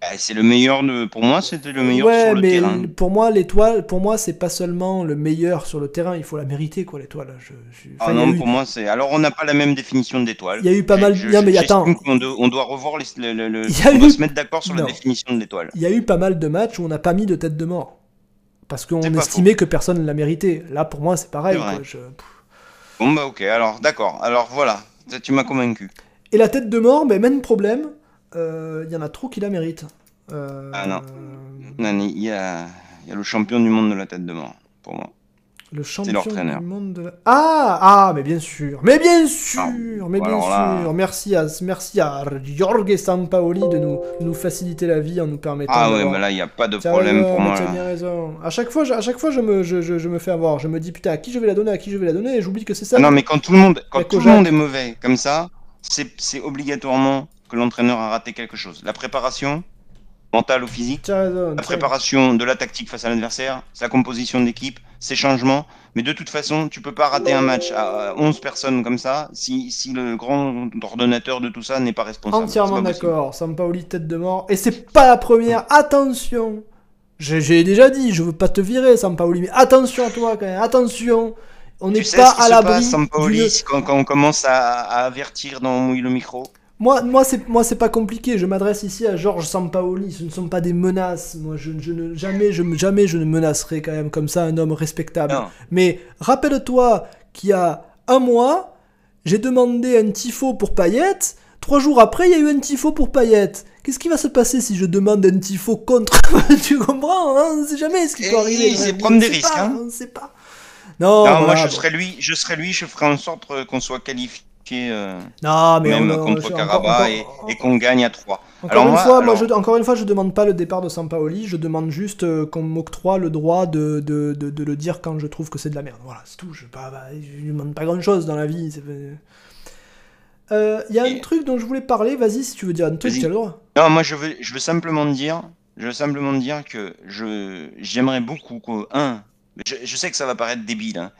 Bah, c'est le meilleur pour moi c'était le meilleur sur le mais terrain. pour moi l'étoile pour moi c'est pas seulement le meilleur sur le terrain il faut la mériter quoi l'étoile ah non pour moi c'est alors on n'a pas la même définition d'étoile il y a eu pas mal non mais attends on, doit, revoir le, on doit se mettre d'accord sur la définition de l'étoile il y a eu pas mal de matchs où on n'a pas mis de tête de mort parce qu'on estimait que personne ne l'a mérité. Là pour moi c'est pareil bon bah ok alors d'accord. Alors voilà. Tu m'as convaincu. Et la tête de mort mais même problème il euh, y en a trop qui la méritent. Euh, ah non. il y a, y a le champion du monde de la tête de mort, pour moi. Le champion du monde de la... Ah, ah, mais bien sûr, mais bien sûr, ah, mais bien sûr. Merci à, merci à Jorge Sampaoli de nous, nous faciliter la vie en nous permettant. Ah ouais, mais là il n'y a pas de problème pour moi. Tu as bien raison. À chaque fois, à chaque fois, je me, je, je, me fais avoir. Je me dis putain, à qui je vais la donner, à qui je vais la donner, et j'oublie que c'est ça. non, mais quand tout le monde, quand tout le monde est mauvais comme ça, c'est obligatoirement que l'entraîneur a raté quelque chose. La préparation, mentale ou physique, la préparation de la tactique face à l'adversaire, sa composition d'équipe, ses changements. Mais de toute façon, tu peux pas rater un match à 11 personnes comme ça si, si le grand ordonnateur de tout ça n'est pas responsable. Entièrement d'accord. Sampaoli tête de mort. Et c'est pas la première. Attention J'ai déjà dit, je veux pas te virer, Sampaoli, mais attention à toi quand même. Attention on n'est pas à l'abri. Quand, quand on commence à, à avertir dans Mouille le micro moi, moi, c'est, moi, c'est pas compliqué. Je m'adresse ici à Georges Sampaoli. Ce ne sont pas des menaces. Moi, je, ne, jamais, je, jamais, je ne menacerai quand même comme ça un homme respectable. Mais rappelle-toi qu'il y a un mois, j'ai demandé un tifo pour Payet. Trois jours après, il y a eu un tifo pour Payet. Qu'est-ce qui va se passer si je demande un tifo contre Tu comprends hein? On ne sait jamais ce qui peut arriver. C'est prendre des risques. Pas, hein. On ne sait pas. Non, moi je serais lui, je serais lui, je ferais en sorte qu'on soit qualifié euh, non, mais même contre Caraba et, qu'on gagne à 3. Encore, une fois, moi, je, encore une fois, je demande pas le départ de Sampaoli, je demande juste euh, qu'on m'octroie le droit de, de, de, le dire quand je trouve que c'est de la merde. Voilà, c'est tout. Je ne demande pas grand chose dans la vie. Il euh, y a un truc dont je voulais parler, vas-y si tu veux dire un truc, tu as le droit. Non, moi je veux, je veux simplement dire, je veux simplement dire que je j'aimerais beaucoup que, un, je, je, sais que ça va paraître débile, hein,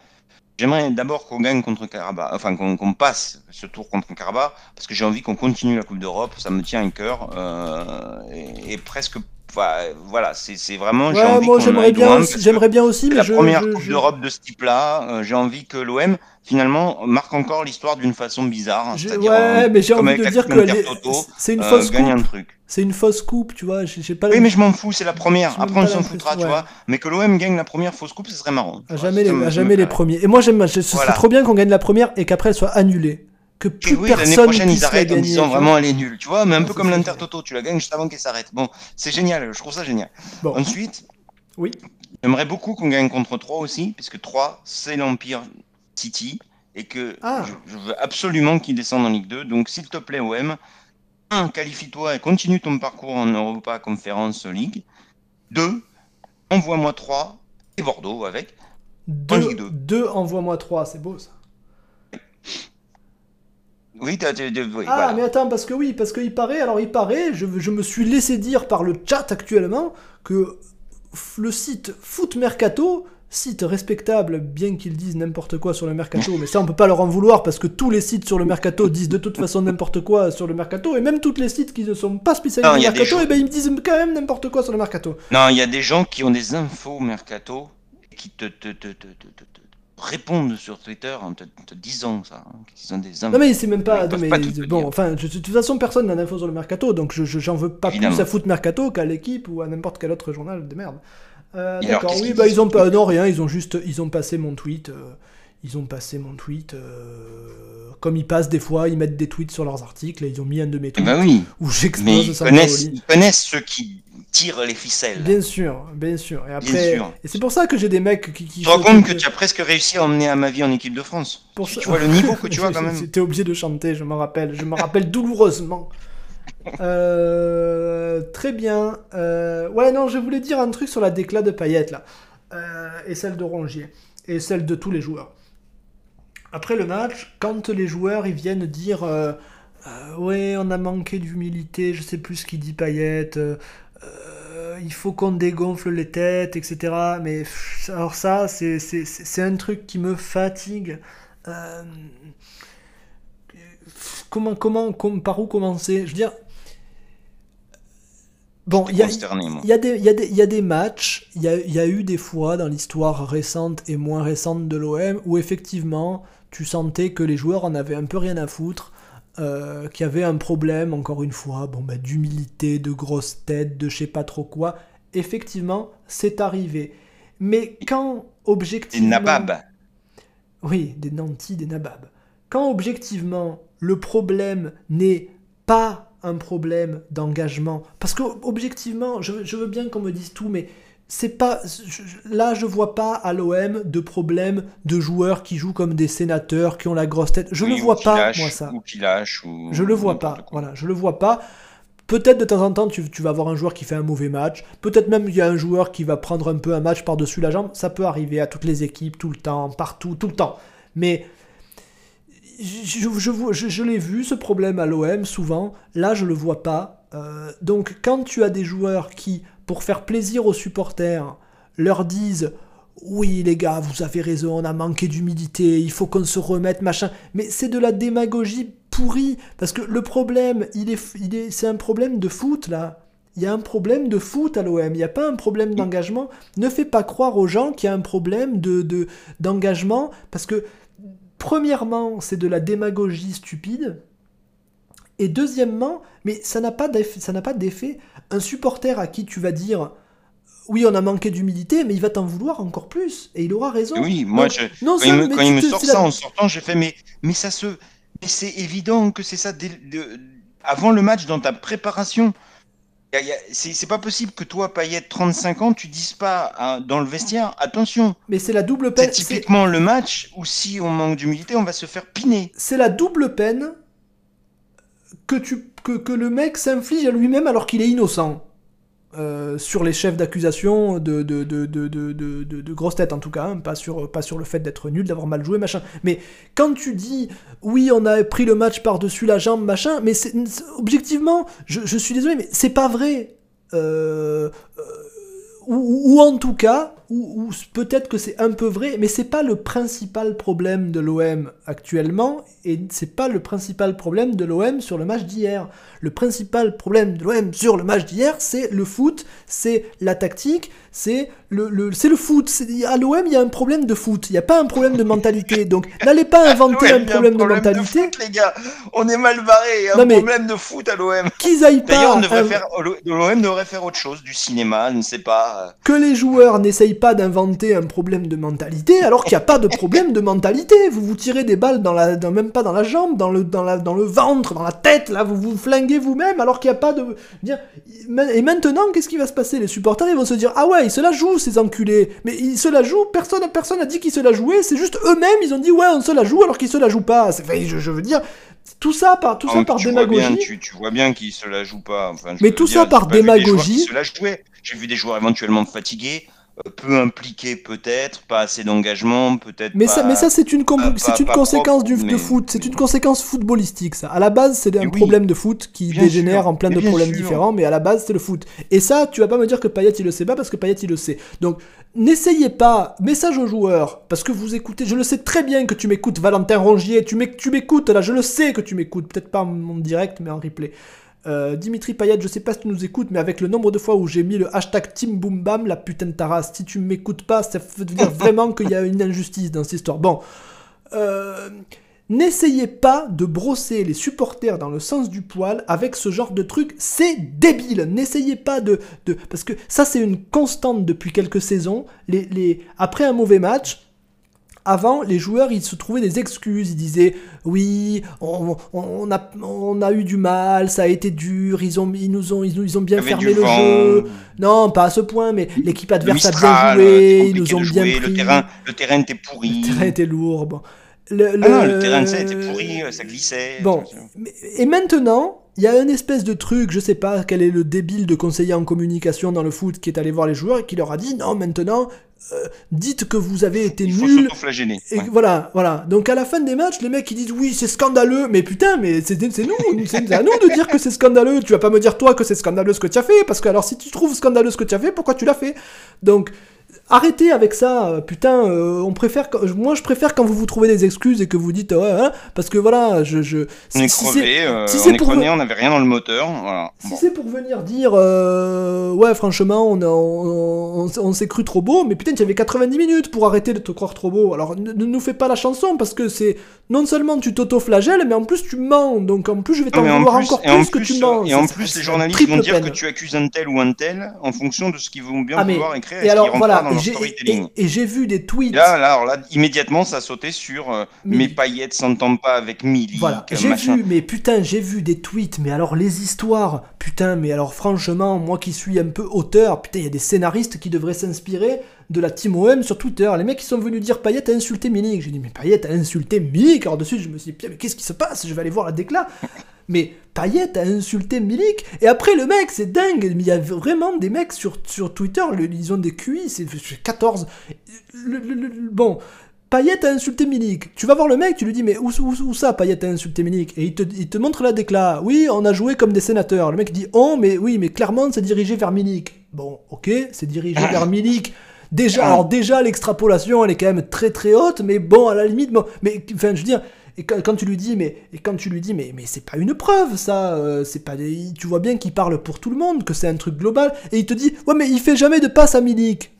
J'aimerais d'abord qu'on gagne contre Karabakh, enfin qu'on passe ce tour contre Karabakh, parce que j'ai envie qu'on continue la Coupe d'Europe, ça me tient à cœur, euh, et, presque, voilà, c'est vraiment. Ouais, moi j'aimerais bien, j'aimerais bien aussi, mais la première Coupe d'Europe de ce type-là, euh, j'ai envie que l'OM finalement marque encore l'histoire d'une façon bizarre. Ouais, mais j'ai envie de dire que c'est une fausse coupe. Un. C'est une fausse coupe, tu vois. J'ai pas. Oui, mais je m'en fous, c'est la première. Après, on s'en foutra, tu vois. Mais que l'OM gagne la première fausse coupe, ce serait marrant. À jamais, les, jamais les premiers. Et moi, j'aime, ce serait trop bien qu'on gagne la première et qu'après elle soit annulée. Que plus oui, l'année prochaine ils arrêtent en disant vraiment elle est nulle, tu vois, mais un peu comme l'Inter Toto, tu la gagnes juste avant qu'elle s'arrête. Bon, c'est génial, je trouve ça génial. Ensuite, oui. J'aimerais beaucoup qu'on gagne contre 3 aussi, puisque 3 c'est l'Empire City et que ah. je, veux absolument qu'il descende en Ligue 2. Donc s'il te plaît OM, 1. Qualifie-toi et continue ton parcours en Europa Conference League. 2. Envoie-moi 3 et Bordeaux avec. 2. 2. Envoie-moi 3, c'est beau ça. Oui, oui ah, mais attends, parce que oui, parce qu'il paraît, alors il paraît, je, je me suis laissé dire par le chat actuellement que le site Foot Mercato site respectable, bien qu'ils disent n'importe quoi sur le mercato, mais ça on peut pas leur en vouloir parce que tous les sites sur le mercato disent de toute façon n'importe quoi sur le mercato, et même tous les sites qui ne sont pas spécialisés le mercato, et eh ben, ils disent quand même n'importe quoi sur le mercato. Non, il y a des gens qui ont des infos mercato qui te, te, te, répondent sur Twitter en te, disant ça. Hein, des non mais c'est même pas. bon, enfin, de toute façon, personne n'a d'infos sur le mercato, donc je j'en veux pas plus à foot mercato qu'à l'équipe ou à n'importe quel autre journal de merde. Euh, d'accord, oui, bah ils ont pas, non rien, ils ont juste, ils ont passé mon tweet, euh, ils ont passé mon tweet. Euh, comme ils passent des fois, ils mettent des tweets sur leurs articles et ils ont mis un de mes eh ben tweets. oui. Où j'explose. Ils connaissent, ils connaissent ceux qui tire les ficelles. Bien sûr, bien sûr. Et après, et c'est pour ça que j'ai des mecs qui. qui je te rends compte que tu as presque réussi à emmener à ma vie en équipe de France. Pour tu, vois le niveau que tu as quand même. J'étais obligé de chanter, je me rappelle, je me rappelle douloureusement. Euh, très bien. Euh, ouais, non, je voulais dire un truc sur la déclat de Payette là, euh, et celle de Rongier, et celle de tous les joueurs. Après le match, quand les joueurs ils viennent dire ouais, on a manqué d'humilité, je sais plus ce qu'il dit Payette, euh, il faut qu'on dégonfle les têtes, etc. Mais alors ça, c'est un truc qui me fatigue. Euh, comment, comment, par où commencer? Je veux dire, Bon, il y, y, a des matchs, il y, y a, eu des fois dans l'histoire récente et moins récente de l'OM où effectivement tu sentais que les joueurs en avaient un peu rien à foutre euh, qui avait un problème, encore une fois, bon, bah, d'humilité, de grosse tête, de je sais pas trop quoi. Effectivement, c'est arrivé. Mais quand objectivement. Des nababs. Oui, des nantis, des nababs. Quand objectivement, le problème n'est pas un problème d'engagement, parce que objectivement, je, je veux bien qu'on me dise tout, mais c'est pas là je vois pas à l'OM de problème de joueurs qui jouent comme des sénateurs qui ont la grosse tête. Je ne le vois pas moi ça. ou qui lâchent ou je le vois pas voilà je le vois pas. Peut-être de temps en temps tu, vas avoir un joueur qui fait un mauvais match. Peut-être même il y a un joueur qui va prendre un peu un match par dessus la jambe. Ça peut arriver à toutes les équipes tout le temps partout tout le temps. Mais je, je, je, l'ai vu ce problème à l'OM souvent. Là je le vois pas. Euh, donc quand tu as des joueurs qui pour faire plaisir aux supporters, leur disent oui les gars, vous avez raison, on a manqué d'humidité, il faut qu'on se remette, machin. Mais c'est de la démagogie pourrie, parce que le problème, il est, c'est un problème de foot là. Il y a un problème de foot à l'OM, il n'y a pas un problème d'engagement. Ne fais pas croire aux gens qu'il y a un problème de, d'engagement, parce que premièrement, c'est de la démagogie stupide. Et deuxièmement, mais ça n'a pas d'effet. Un supporter à qui tu vas dire oui, on a manqué d'humilité, mais il va t'en vouloir encore plus. Et il aura raison. Oui, moi, quand, il me, sort ça en sortant, j'ai fait, mais, mais ça se. Mais c'est évident que c'est ça. avant le match, dans ta préparation, c'est pas possible que toi, Payet, 35 ans, tu dises pas dans le vestiaire, attention. Mais c'est la double peine. C'est typiquement le match où si on manque d'humilité, on va se faire piner. C'est la double peine que, le mec s'inflige à lui-même alors qu'il est innocent. Euh, sur les chefs d'accusation de, de, de, grosses têtes en tout cas, hein, pas, sur, le fait d'être nul, d'avoir mal joué, machin. Mais quand tu dis oui, on a pris le match par-dessus la jambe, machin, mais objectivement, je, suis désolé, mais c'est pas vrai. Euh, euh, ou, en tout cas, ou, peut-être que c'est un peu vrai, mais c'est pas le principal problème de l'OM actuellement, et c'est pas le principal problème de l'OM sur le match d'hier. Le principal problème de l'OM sur le match d'hier, c'est le foot, c'est la tactique, c'est le, le c'est le foot. À l'OM, il y a un problème de foot, il n'y a pas un problème de mentalité. Donc n'allez pas inventer un, problème de mentalité. foot, les gars, on est mal barré. Un problème de foot à l'OM. Qu'ils aillent pas. D'ailleurs, l'OM devrait faire autre chose, du cinéma, je ne sais pas. Que les joueurs n'essayent pas d'inventer un problème de mentalité, alors qu'il n'y a pas de problème de mentalité. Vous vous tirez des balles dans la, même pas dans la jambe, dans le, dans la, dans le ventre, dans la tête. Là, vous vous flinguez vous-même alors qu'il n'y a pas de. Et maintenant, qu'est-ce qui va se passer? Les supporters, ils vont se dire Ah ouais, ils se la jouent, ces enculés. Mais ils se la jouent, personne personne n'a dit qu'ils se la jouaient, c'est juste eux-mêmes, ils ont dit Ouais, on se la joue alors qu'ils se la jouent pas. Je, je veux dire, tout ça par, tout ça par démagogie. tu, vois bien qu'ils se la jouent pas. mais tout ça par démagogie. J'ai vu des joueurs éventuellement fatigués peu impliqué peut-être, pas assez d'engagement, peut-être. Mais, ça, mais ça, c'est une, c'est une conséquence du, de foot, c'est une conséquence footballistique, ça. À la base, c'est un problème de foot qui dégénère en plein de problèmes différents, mais à la base, c'est le foot. Et ça, tu vas pas me dire que Payet il le sait pas parce que Payet il le sait. Donc, n'essayez pas, message aux joueurs, parce que vous écoutez, je le sais très bien que tu m'écoutes, Valentin Rongier, tu m'écoutes là, je le sais que tu m'écoutes, peut-être pas en direct, mais en replay. Euh, Dimitri Payet, je sais pas si tu nous écoutes, mais avec le nombre de fois où j'ai mis le hashtag Team Boom Bam, la putain de taras, si tu m'écoutes pas, ça veut dire vraiment qu'il y a une injustice dans cette histoire. Bon. Euh, N'essayez pas de brosser les supporters dans le sens du poil avec ce genre de truc, c'est débile. N'essayez pas de, de, Parce que ça, c'est une constante depuis quelques saisons. Les, les... Après un mauvais match, avant, les joueurs, ils se trouvaient des excuses. Ils disaient Oui, on, on, a, on a eu du mal, ça a été dur, ils, ont, ils, nous, ont, ils, ils ont bien fermé le jeu. Non, pas à ce point, mais l'équipe adverse a bien joué, ils nous ont bien pris. Le terrain, le terrain était pourri. Le terrain était lourd. Bon. Le, le... Ah non, le terrain était pourri, ça glissait. Bon, et maintenant, il y a une espèce de truc, je sais pas quel est le débile de conseiller en communication dans le foot qui est allé voir les joueurs et qui leur a dit non, maintenant, euh, dites que vous avez été nul. Et voilà, voilà. Donc à la fin des matchs, les mecs ils disent oui, c'est scandaleux, mais putain, mais c'est nous, c'est à nous de dire que c'est scandaleux. Tu vas pas me dire toi que c'est scandaleux ce que tu as fait, parce que alors si tu trouves scandaleux ce que tu as fait, pourquoi tu l'as fait? Donc Arrêtez avec ça, euh, putain, euh, on préfère, moi je préfère quand vous vous trouvez des excuses et que vous dites ouais, hein, parce que voilà, je, je on est crevé, euh, on est crevé, on n'avait rien dans le moteur, voilà. Si c'est pour venir dire ouais, franchement, on, on, on, s'est cru trop beau, mais putain, tu avais 90 minutes pour arrêter de te croire trop beau. Alors ne, nous fais pas la chanson parce que c'est non seulement tu t'auto-flagelles, mais en plus tu mens, donc en plus je vais t'en vouloir encore plus, que tu mens. Et en plus, les journalistes vont dire que tu accuses un tel ou un tel en fonction de ce qu'ils vont bien ah, vouloir écrire. Et, alors voilà et, j'ai vu des tweets. Là, là, alors là, immédiatement, ça sautait sur euh, mes paillettes s'entendent pas avec Milly. Voilà, j'ai vu, mais putain, j'ai vu des tweets, mais alors les histoires, putain, mais alors franchement, moi qui suis un peu auteur, putain, il y a des scénaristes qui devraient s'inspirer de la Team OM sur Twitter. Les mecs qui sont venus dire Payet a insulté Milik. J'ai dit, mais Payet a insulté Milik. Alors dessus, je me suis dit, mais qu'est-ce qui se passe? Je vais aller voir la déclat. Mais Payet a insulté Milik. Et après, le mec, c'est dingue. Il y a vraiment des mecs sur, sur Twitter, ils ont des QI, c'est 14. bon, Payet a insulté Milik. Tu vas voir le mec, tu lui dis, mais où, où, ça, Payet a insulté Milik? Et il te, il te, montre la déclat. Oui, on a joué comme des sénateurs. Le mec dit, oh, mais oui, mais clairement, c'est dirigé vers Milik. Bon, ok, c'est dirigé vers Milik. Déjà, alors déjà, l'extrapolation, elle est quand même très très haute, mais bon, à la limite, bon, mais enfin, je veux dire, et quand, tu lui dis, mais, et quand tu lui dis, mais, mais c'est pas une preuve, ça, euh, c'est pas tu vois bien qu'il parle pour tout le monde, que c'est un truc global, et il te dit, ouais, mais il fait jamais de passe à Milik.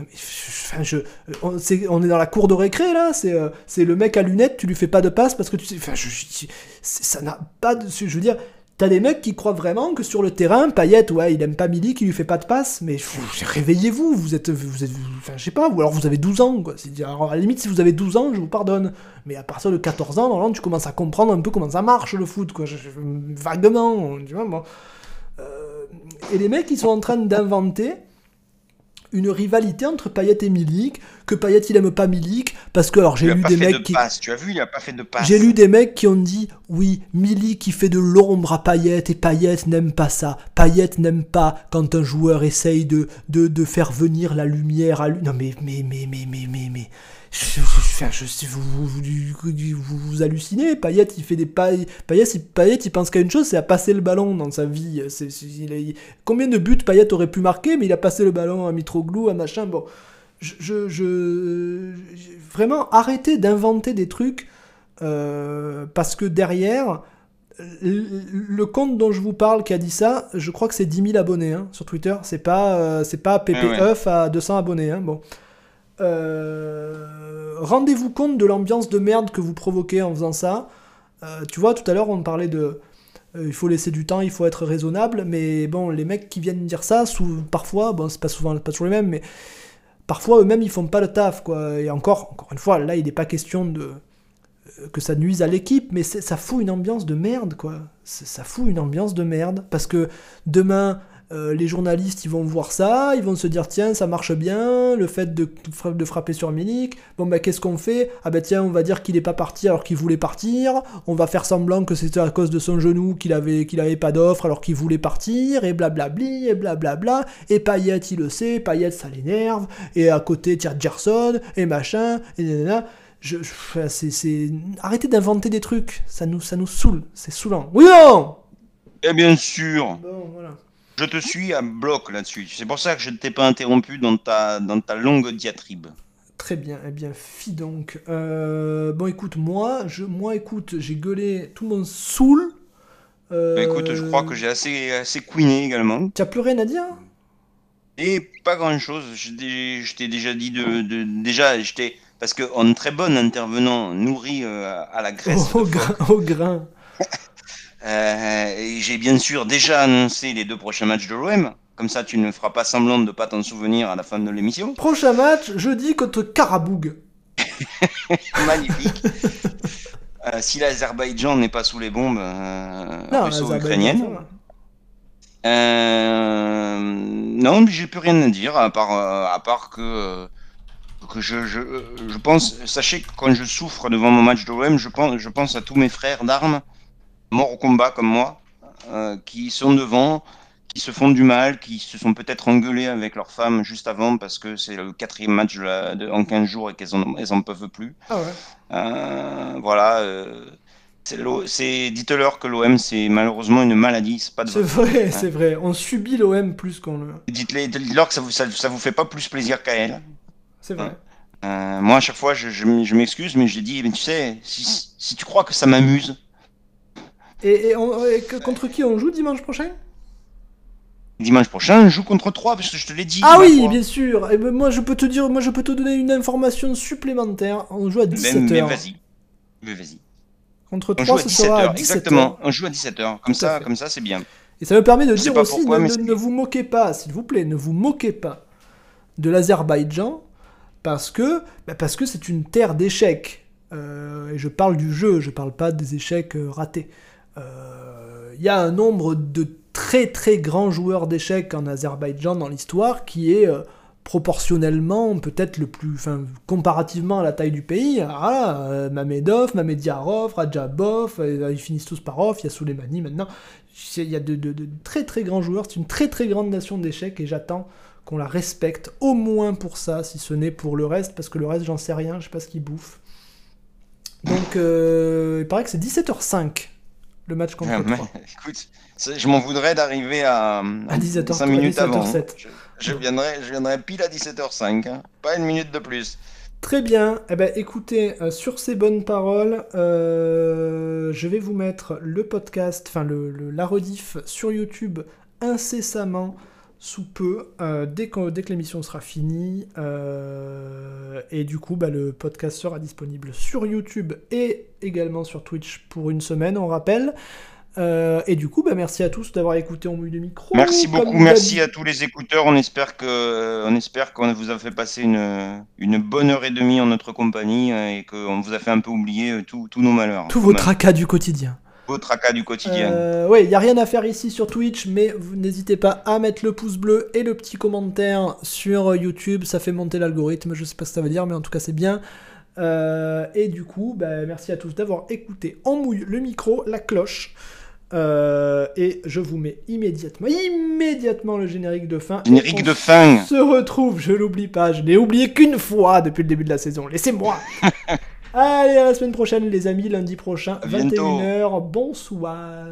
enfin, je, on, est, dans la cour de récré là, c'est euh, c'est le mec à lunettes, tu lui fais pas de passe parce que tu sais, enfin, je, ça n'a pas de, je veux dire, T'as des mecs qui croient vraiment que sur le terrain, Payet, ouais, il aime pas Milly, qui lui fait pas de passe, mais réveillez-vous, vous êtes, vous êtes, enfin, je sais pas, ou alors vous avez 12 ans, quoi. Alors, à la limite, si vous avez 12 ans, je vous pardonne. Mais à partir de 14 ans, normalement, tu commences à comprendre un peu comment ça marche, le foot, quoi. vaguement, tu vois, bon. Euh, et les mecs, ils sont en train d'inventer une rivalité entre Payet et Milik, que Payet il aime pas Milik, parce que alors j'ai lu des mecs qui. Tu as vu, il a pas fait de passe. J'ai lu des mecs qui ont dit oui, Milik qui fait de l'ombre à Payet et Payet n'aime pas ça. Payet n'aime pas quand un joueur essaye de, de, de faire venir la lumière à lui. Non mais mais mais mais mais mais mais je, je, vous, vous, vous, hallucinez. Payet, il fait des pailles. Payet, il, il pense qu'à une chose, c'est à passer le ballon dans sa vie. combien de buts Payet aurait pu marquer, mais il a passé le ballon à Mitroglou, à machin. Bon, je, je vraiment arrêtez d'inventer des trucs euh, parce que derrière. Le, compte dont je vous parle qui a dit ça, je crois que c'est 10 000 abonnés hein, sur Twitter. C'est pas, euh, c'est pas PPF à 200 abonnés. Hein, bon. Euh, rendez-vous compte de l'ambiance de merde que vous provoquez en faisant ça. Euh, tu vois, tout à l'heure, on parlait de. Euh, il faut laisser du temps, il faut être raisonnable, mais bon, les mecs qui viennent dire ça, parfois, bon, c'est pas souvent, pas toujours les mêmes, mais parfois eux-mêmes ils font pas le taf, quoi. Et encore, encore une fois, là, il n'est pas question de que ça nuise à l'équipe, mais ça fout une ambiance de merde, quoi. Ça fout une ambiance de merde, parce que demain, euh, les journalistes ils vont voir ça, ils vont se dire tiens ça marche bien, le fait de, de frapper sur Milik, bon bah qu'est-ce qu'on fait? Ah bah tiens on va dire qu'il est pas parti alors qu'il voulait partir, on va faire semblant que c'était à cause de son genou qu'il avait, qu'il avait pas d'offre alors qu'il voulait partir, et blablabli, et blablabla, et Payet il le sait, Payet ça l'énerve, et à côté tiens Gerson, et machin, et nanana. Je, c'est, Arrêtez d'inventer des trucs, ça nous, ça nous saoule, c'est saoulant. Oui non? Et bien sûr. Bon voilà. Je te suis à bloc là-dessus. C'est pour ça que je ne t'ai pas interrompu dans ta, dans ta longue diatribe. Très bien, eh bien, fi donc. Euh, bon, écoute, moi, je, moi, écoute, j'ai gueulé, tout le monde saoule. Bah, écoute, je crois que j'ai assez, assez queené également. Tu as plus rien à dire Et pas grand chose. Je t'ai déjà dit de. de- déjà, j'étais. Parce qu'on très bon intervenant, nourri euh, à la graisse. Grain. Au grain. Euh, et j'ai bien sûr déjà annoncé les deux prochains matchs de l'OM. Comme ça, tu ne feras pas semblant de ne pas t'en souvenir à la fin de l'émission. Prochain match, jeudi contre Karaboug. Magnifique. Euh, si l'Azerbaïdjan n'est pas sous les bombes euh, russo-ukrainiennes. Euh, non, mais j'ai plus rien à dire à part, euh, à part que, que je, je, je pense. Sachez que quand je souffre devant mon match de l'OM, je pense, je pense à tous mes frères d'armes morts au combat comme moi, euh, qui sont devant, qui se font du mal, qui se sont peut-être engueulés avec leur femme juste avant parce que c'est le quatrième match de la- de- en 15 jours et qu'elles en, elles en peuvent plus. Ah ouais. Euh, voilà. euh, c'est Dites-leur que l'OM c'est malheureusement une maladie, c'est pas de C'est vrai, c'est vrai. On subit l'OM plus qu'on le. Dites-leur que ça vous, ça, ça vous fait pas plus plaisir qu'à elle. C'est vrai. Euh, moi, à chaque fois, je, je je m'excuse, mais je dis, mais tu sais, si, si tu crois que ça m'amuse, Et, et on- et que- contre qui on joue dimanche prochain? Dimanche prochain, je joue contre 3 parce que je te l'ai dit. Ah oui, bien sûr. Et ben moi je peux te dire, moi je peux te donner une information supplémentaire. On joue à Mais, 17h. mais vas-y. Mais vas-y. Contre On 3, joue à ce sera à 17h, 17h. exactement. On joue à 17h. Comme ça, fait. comme ça, c'est bien. Et ça me permet de Je dire aussi, pourquoi, ne, vous moquez pas, s'il vous plaît, ne vous moquez pas de l'Azerbaïdjan, parce que bah, parce que c'est une terre d'échecs. Euh, et je parle du jeu, je parle pas des échecs euh, ratés. Euh, Il y a un nombre de très très grands joueurs d'échecs en Azerbaïdjan dans l'histoire qui est euh, proportionnellement peut-être le plus, enfin comparativement à la taille du pays. Là, euh, Mamedov, Mamediarov, Rajabov, euh, ils finissent tous par off, il y a Soleimani maintenant. Il y a de, très très grands joueurs, c'est une très très grande nation d'échecs et j'attends qu'on la respecte au moins pour ça, si ce n'est pour le reste, parce que le reste j'en sais rien, je sais pas ce qu'ils bouffent. Donc euh, il paraît que c'est 17h05 le match contre Ah, mais, écoute, je m'en voudrais d'arriver à, À 17h, 5 minutes à avant. 17h07. Je, je viendrai, je viendrai pile à 17h05. hein. Pas une minute de plus. Très bien. Eh ben, écoutez, euh, sur ces bonnes paroles, euh, je vais vous mettre le podcast, enfin le, le- la rediff sur YouTube incessamment sous peu, euh, dès, que, dès que l'émission sera finie. euh, et du coup, bah, le podcast sera disponible sur YouTube et également sur Twitch pour une semaine, on rappelle. Euh, et du coup, bah, merci à tous d'avoir écouté On mouille le micro. Merci beaucoup, merci à tous les écouteurs. On espère que, on espère qu'on vous a fait passer une, une bonne heure et demie en notre compagnie et qu'on vous a fait un peu oublier tous tous nos malheurs. Tous quand vos tracas du quotidien. Tracas du quotidien. Euh, ouais, il n'y a rien à faire ici sur Twitch, mais n'hésitez pas à mettre le pouce bleu et le petit commentaire sur euh, YouTube, ça fait monter l'algorithme, je sais pas ce que ça veut dire, mais en tout cas c'est bien. Euh, et du coup, bah, merci à tous d'avoir écouté. On mouille le micro, la cloche, euh, et je vous mets immédiatement, immédiatement le générique de fin. Générique de fin. se retrouve, je l'oublie pas, je l'ai oublié qu'une fois depuis le début de la saison, laissez-moi Allez, à la semaine prochaine les amis, lundi prochain, À bientôt. 21h, bonsoir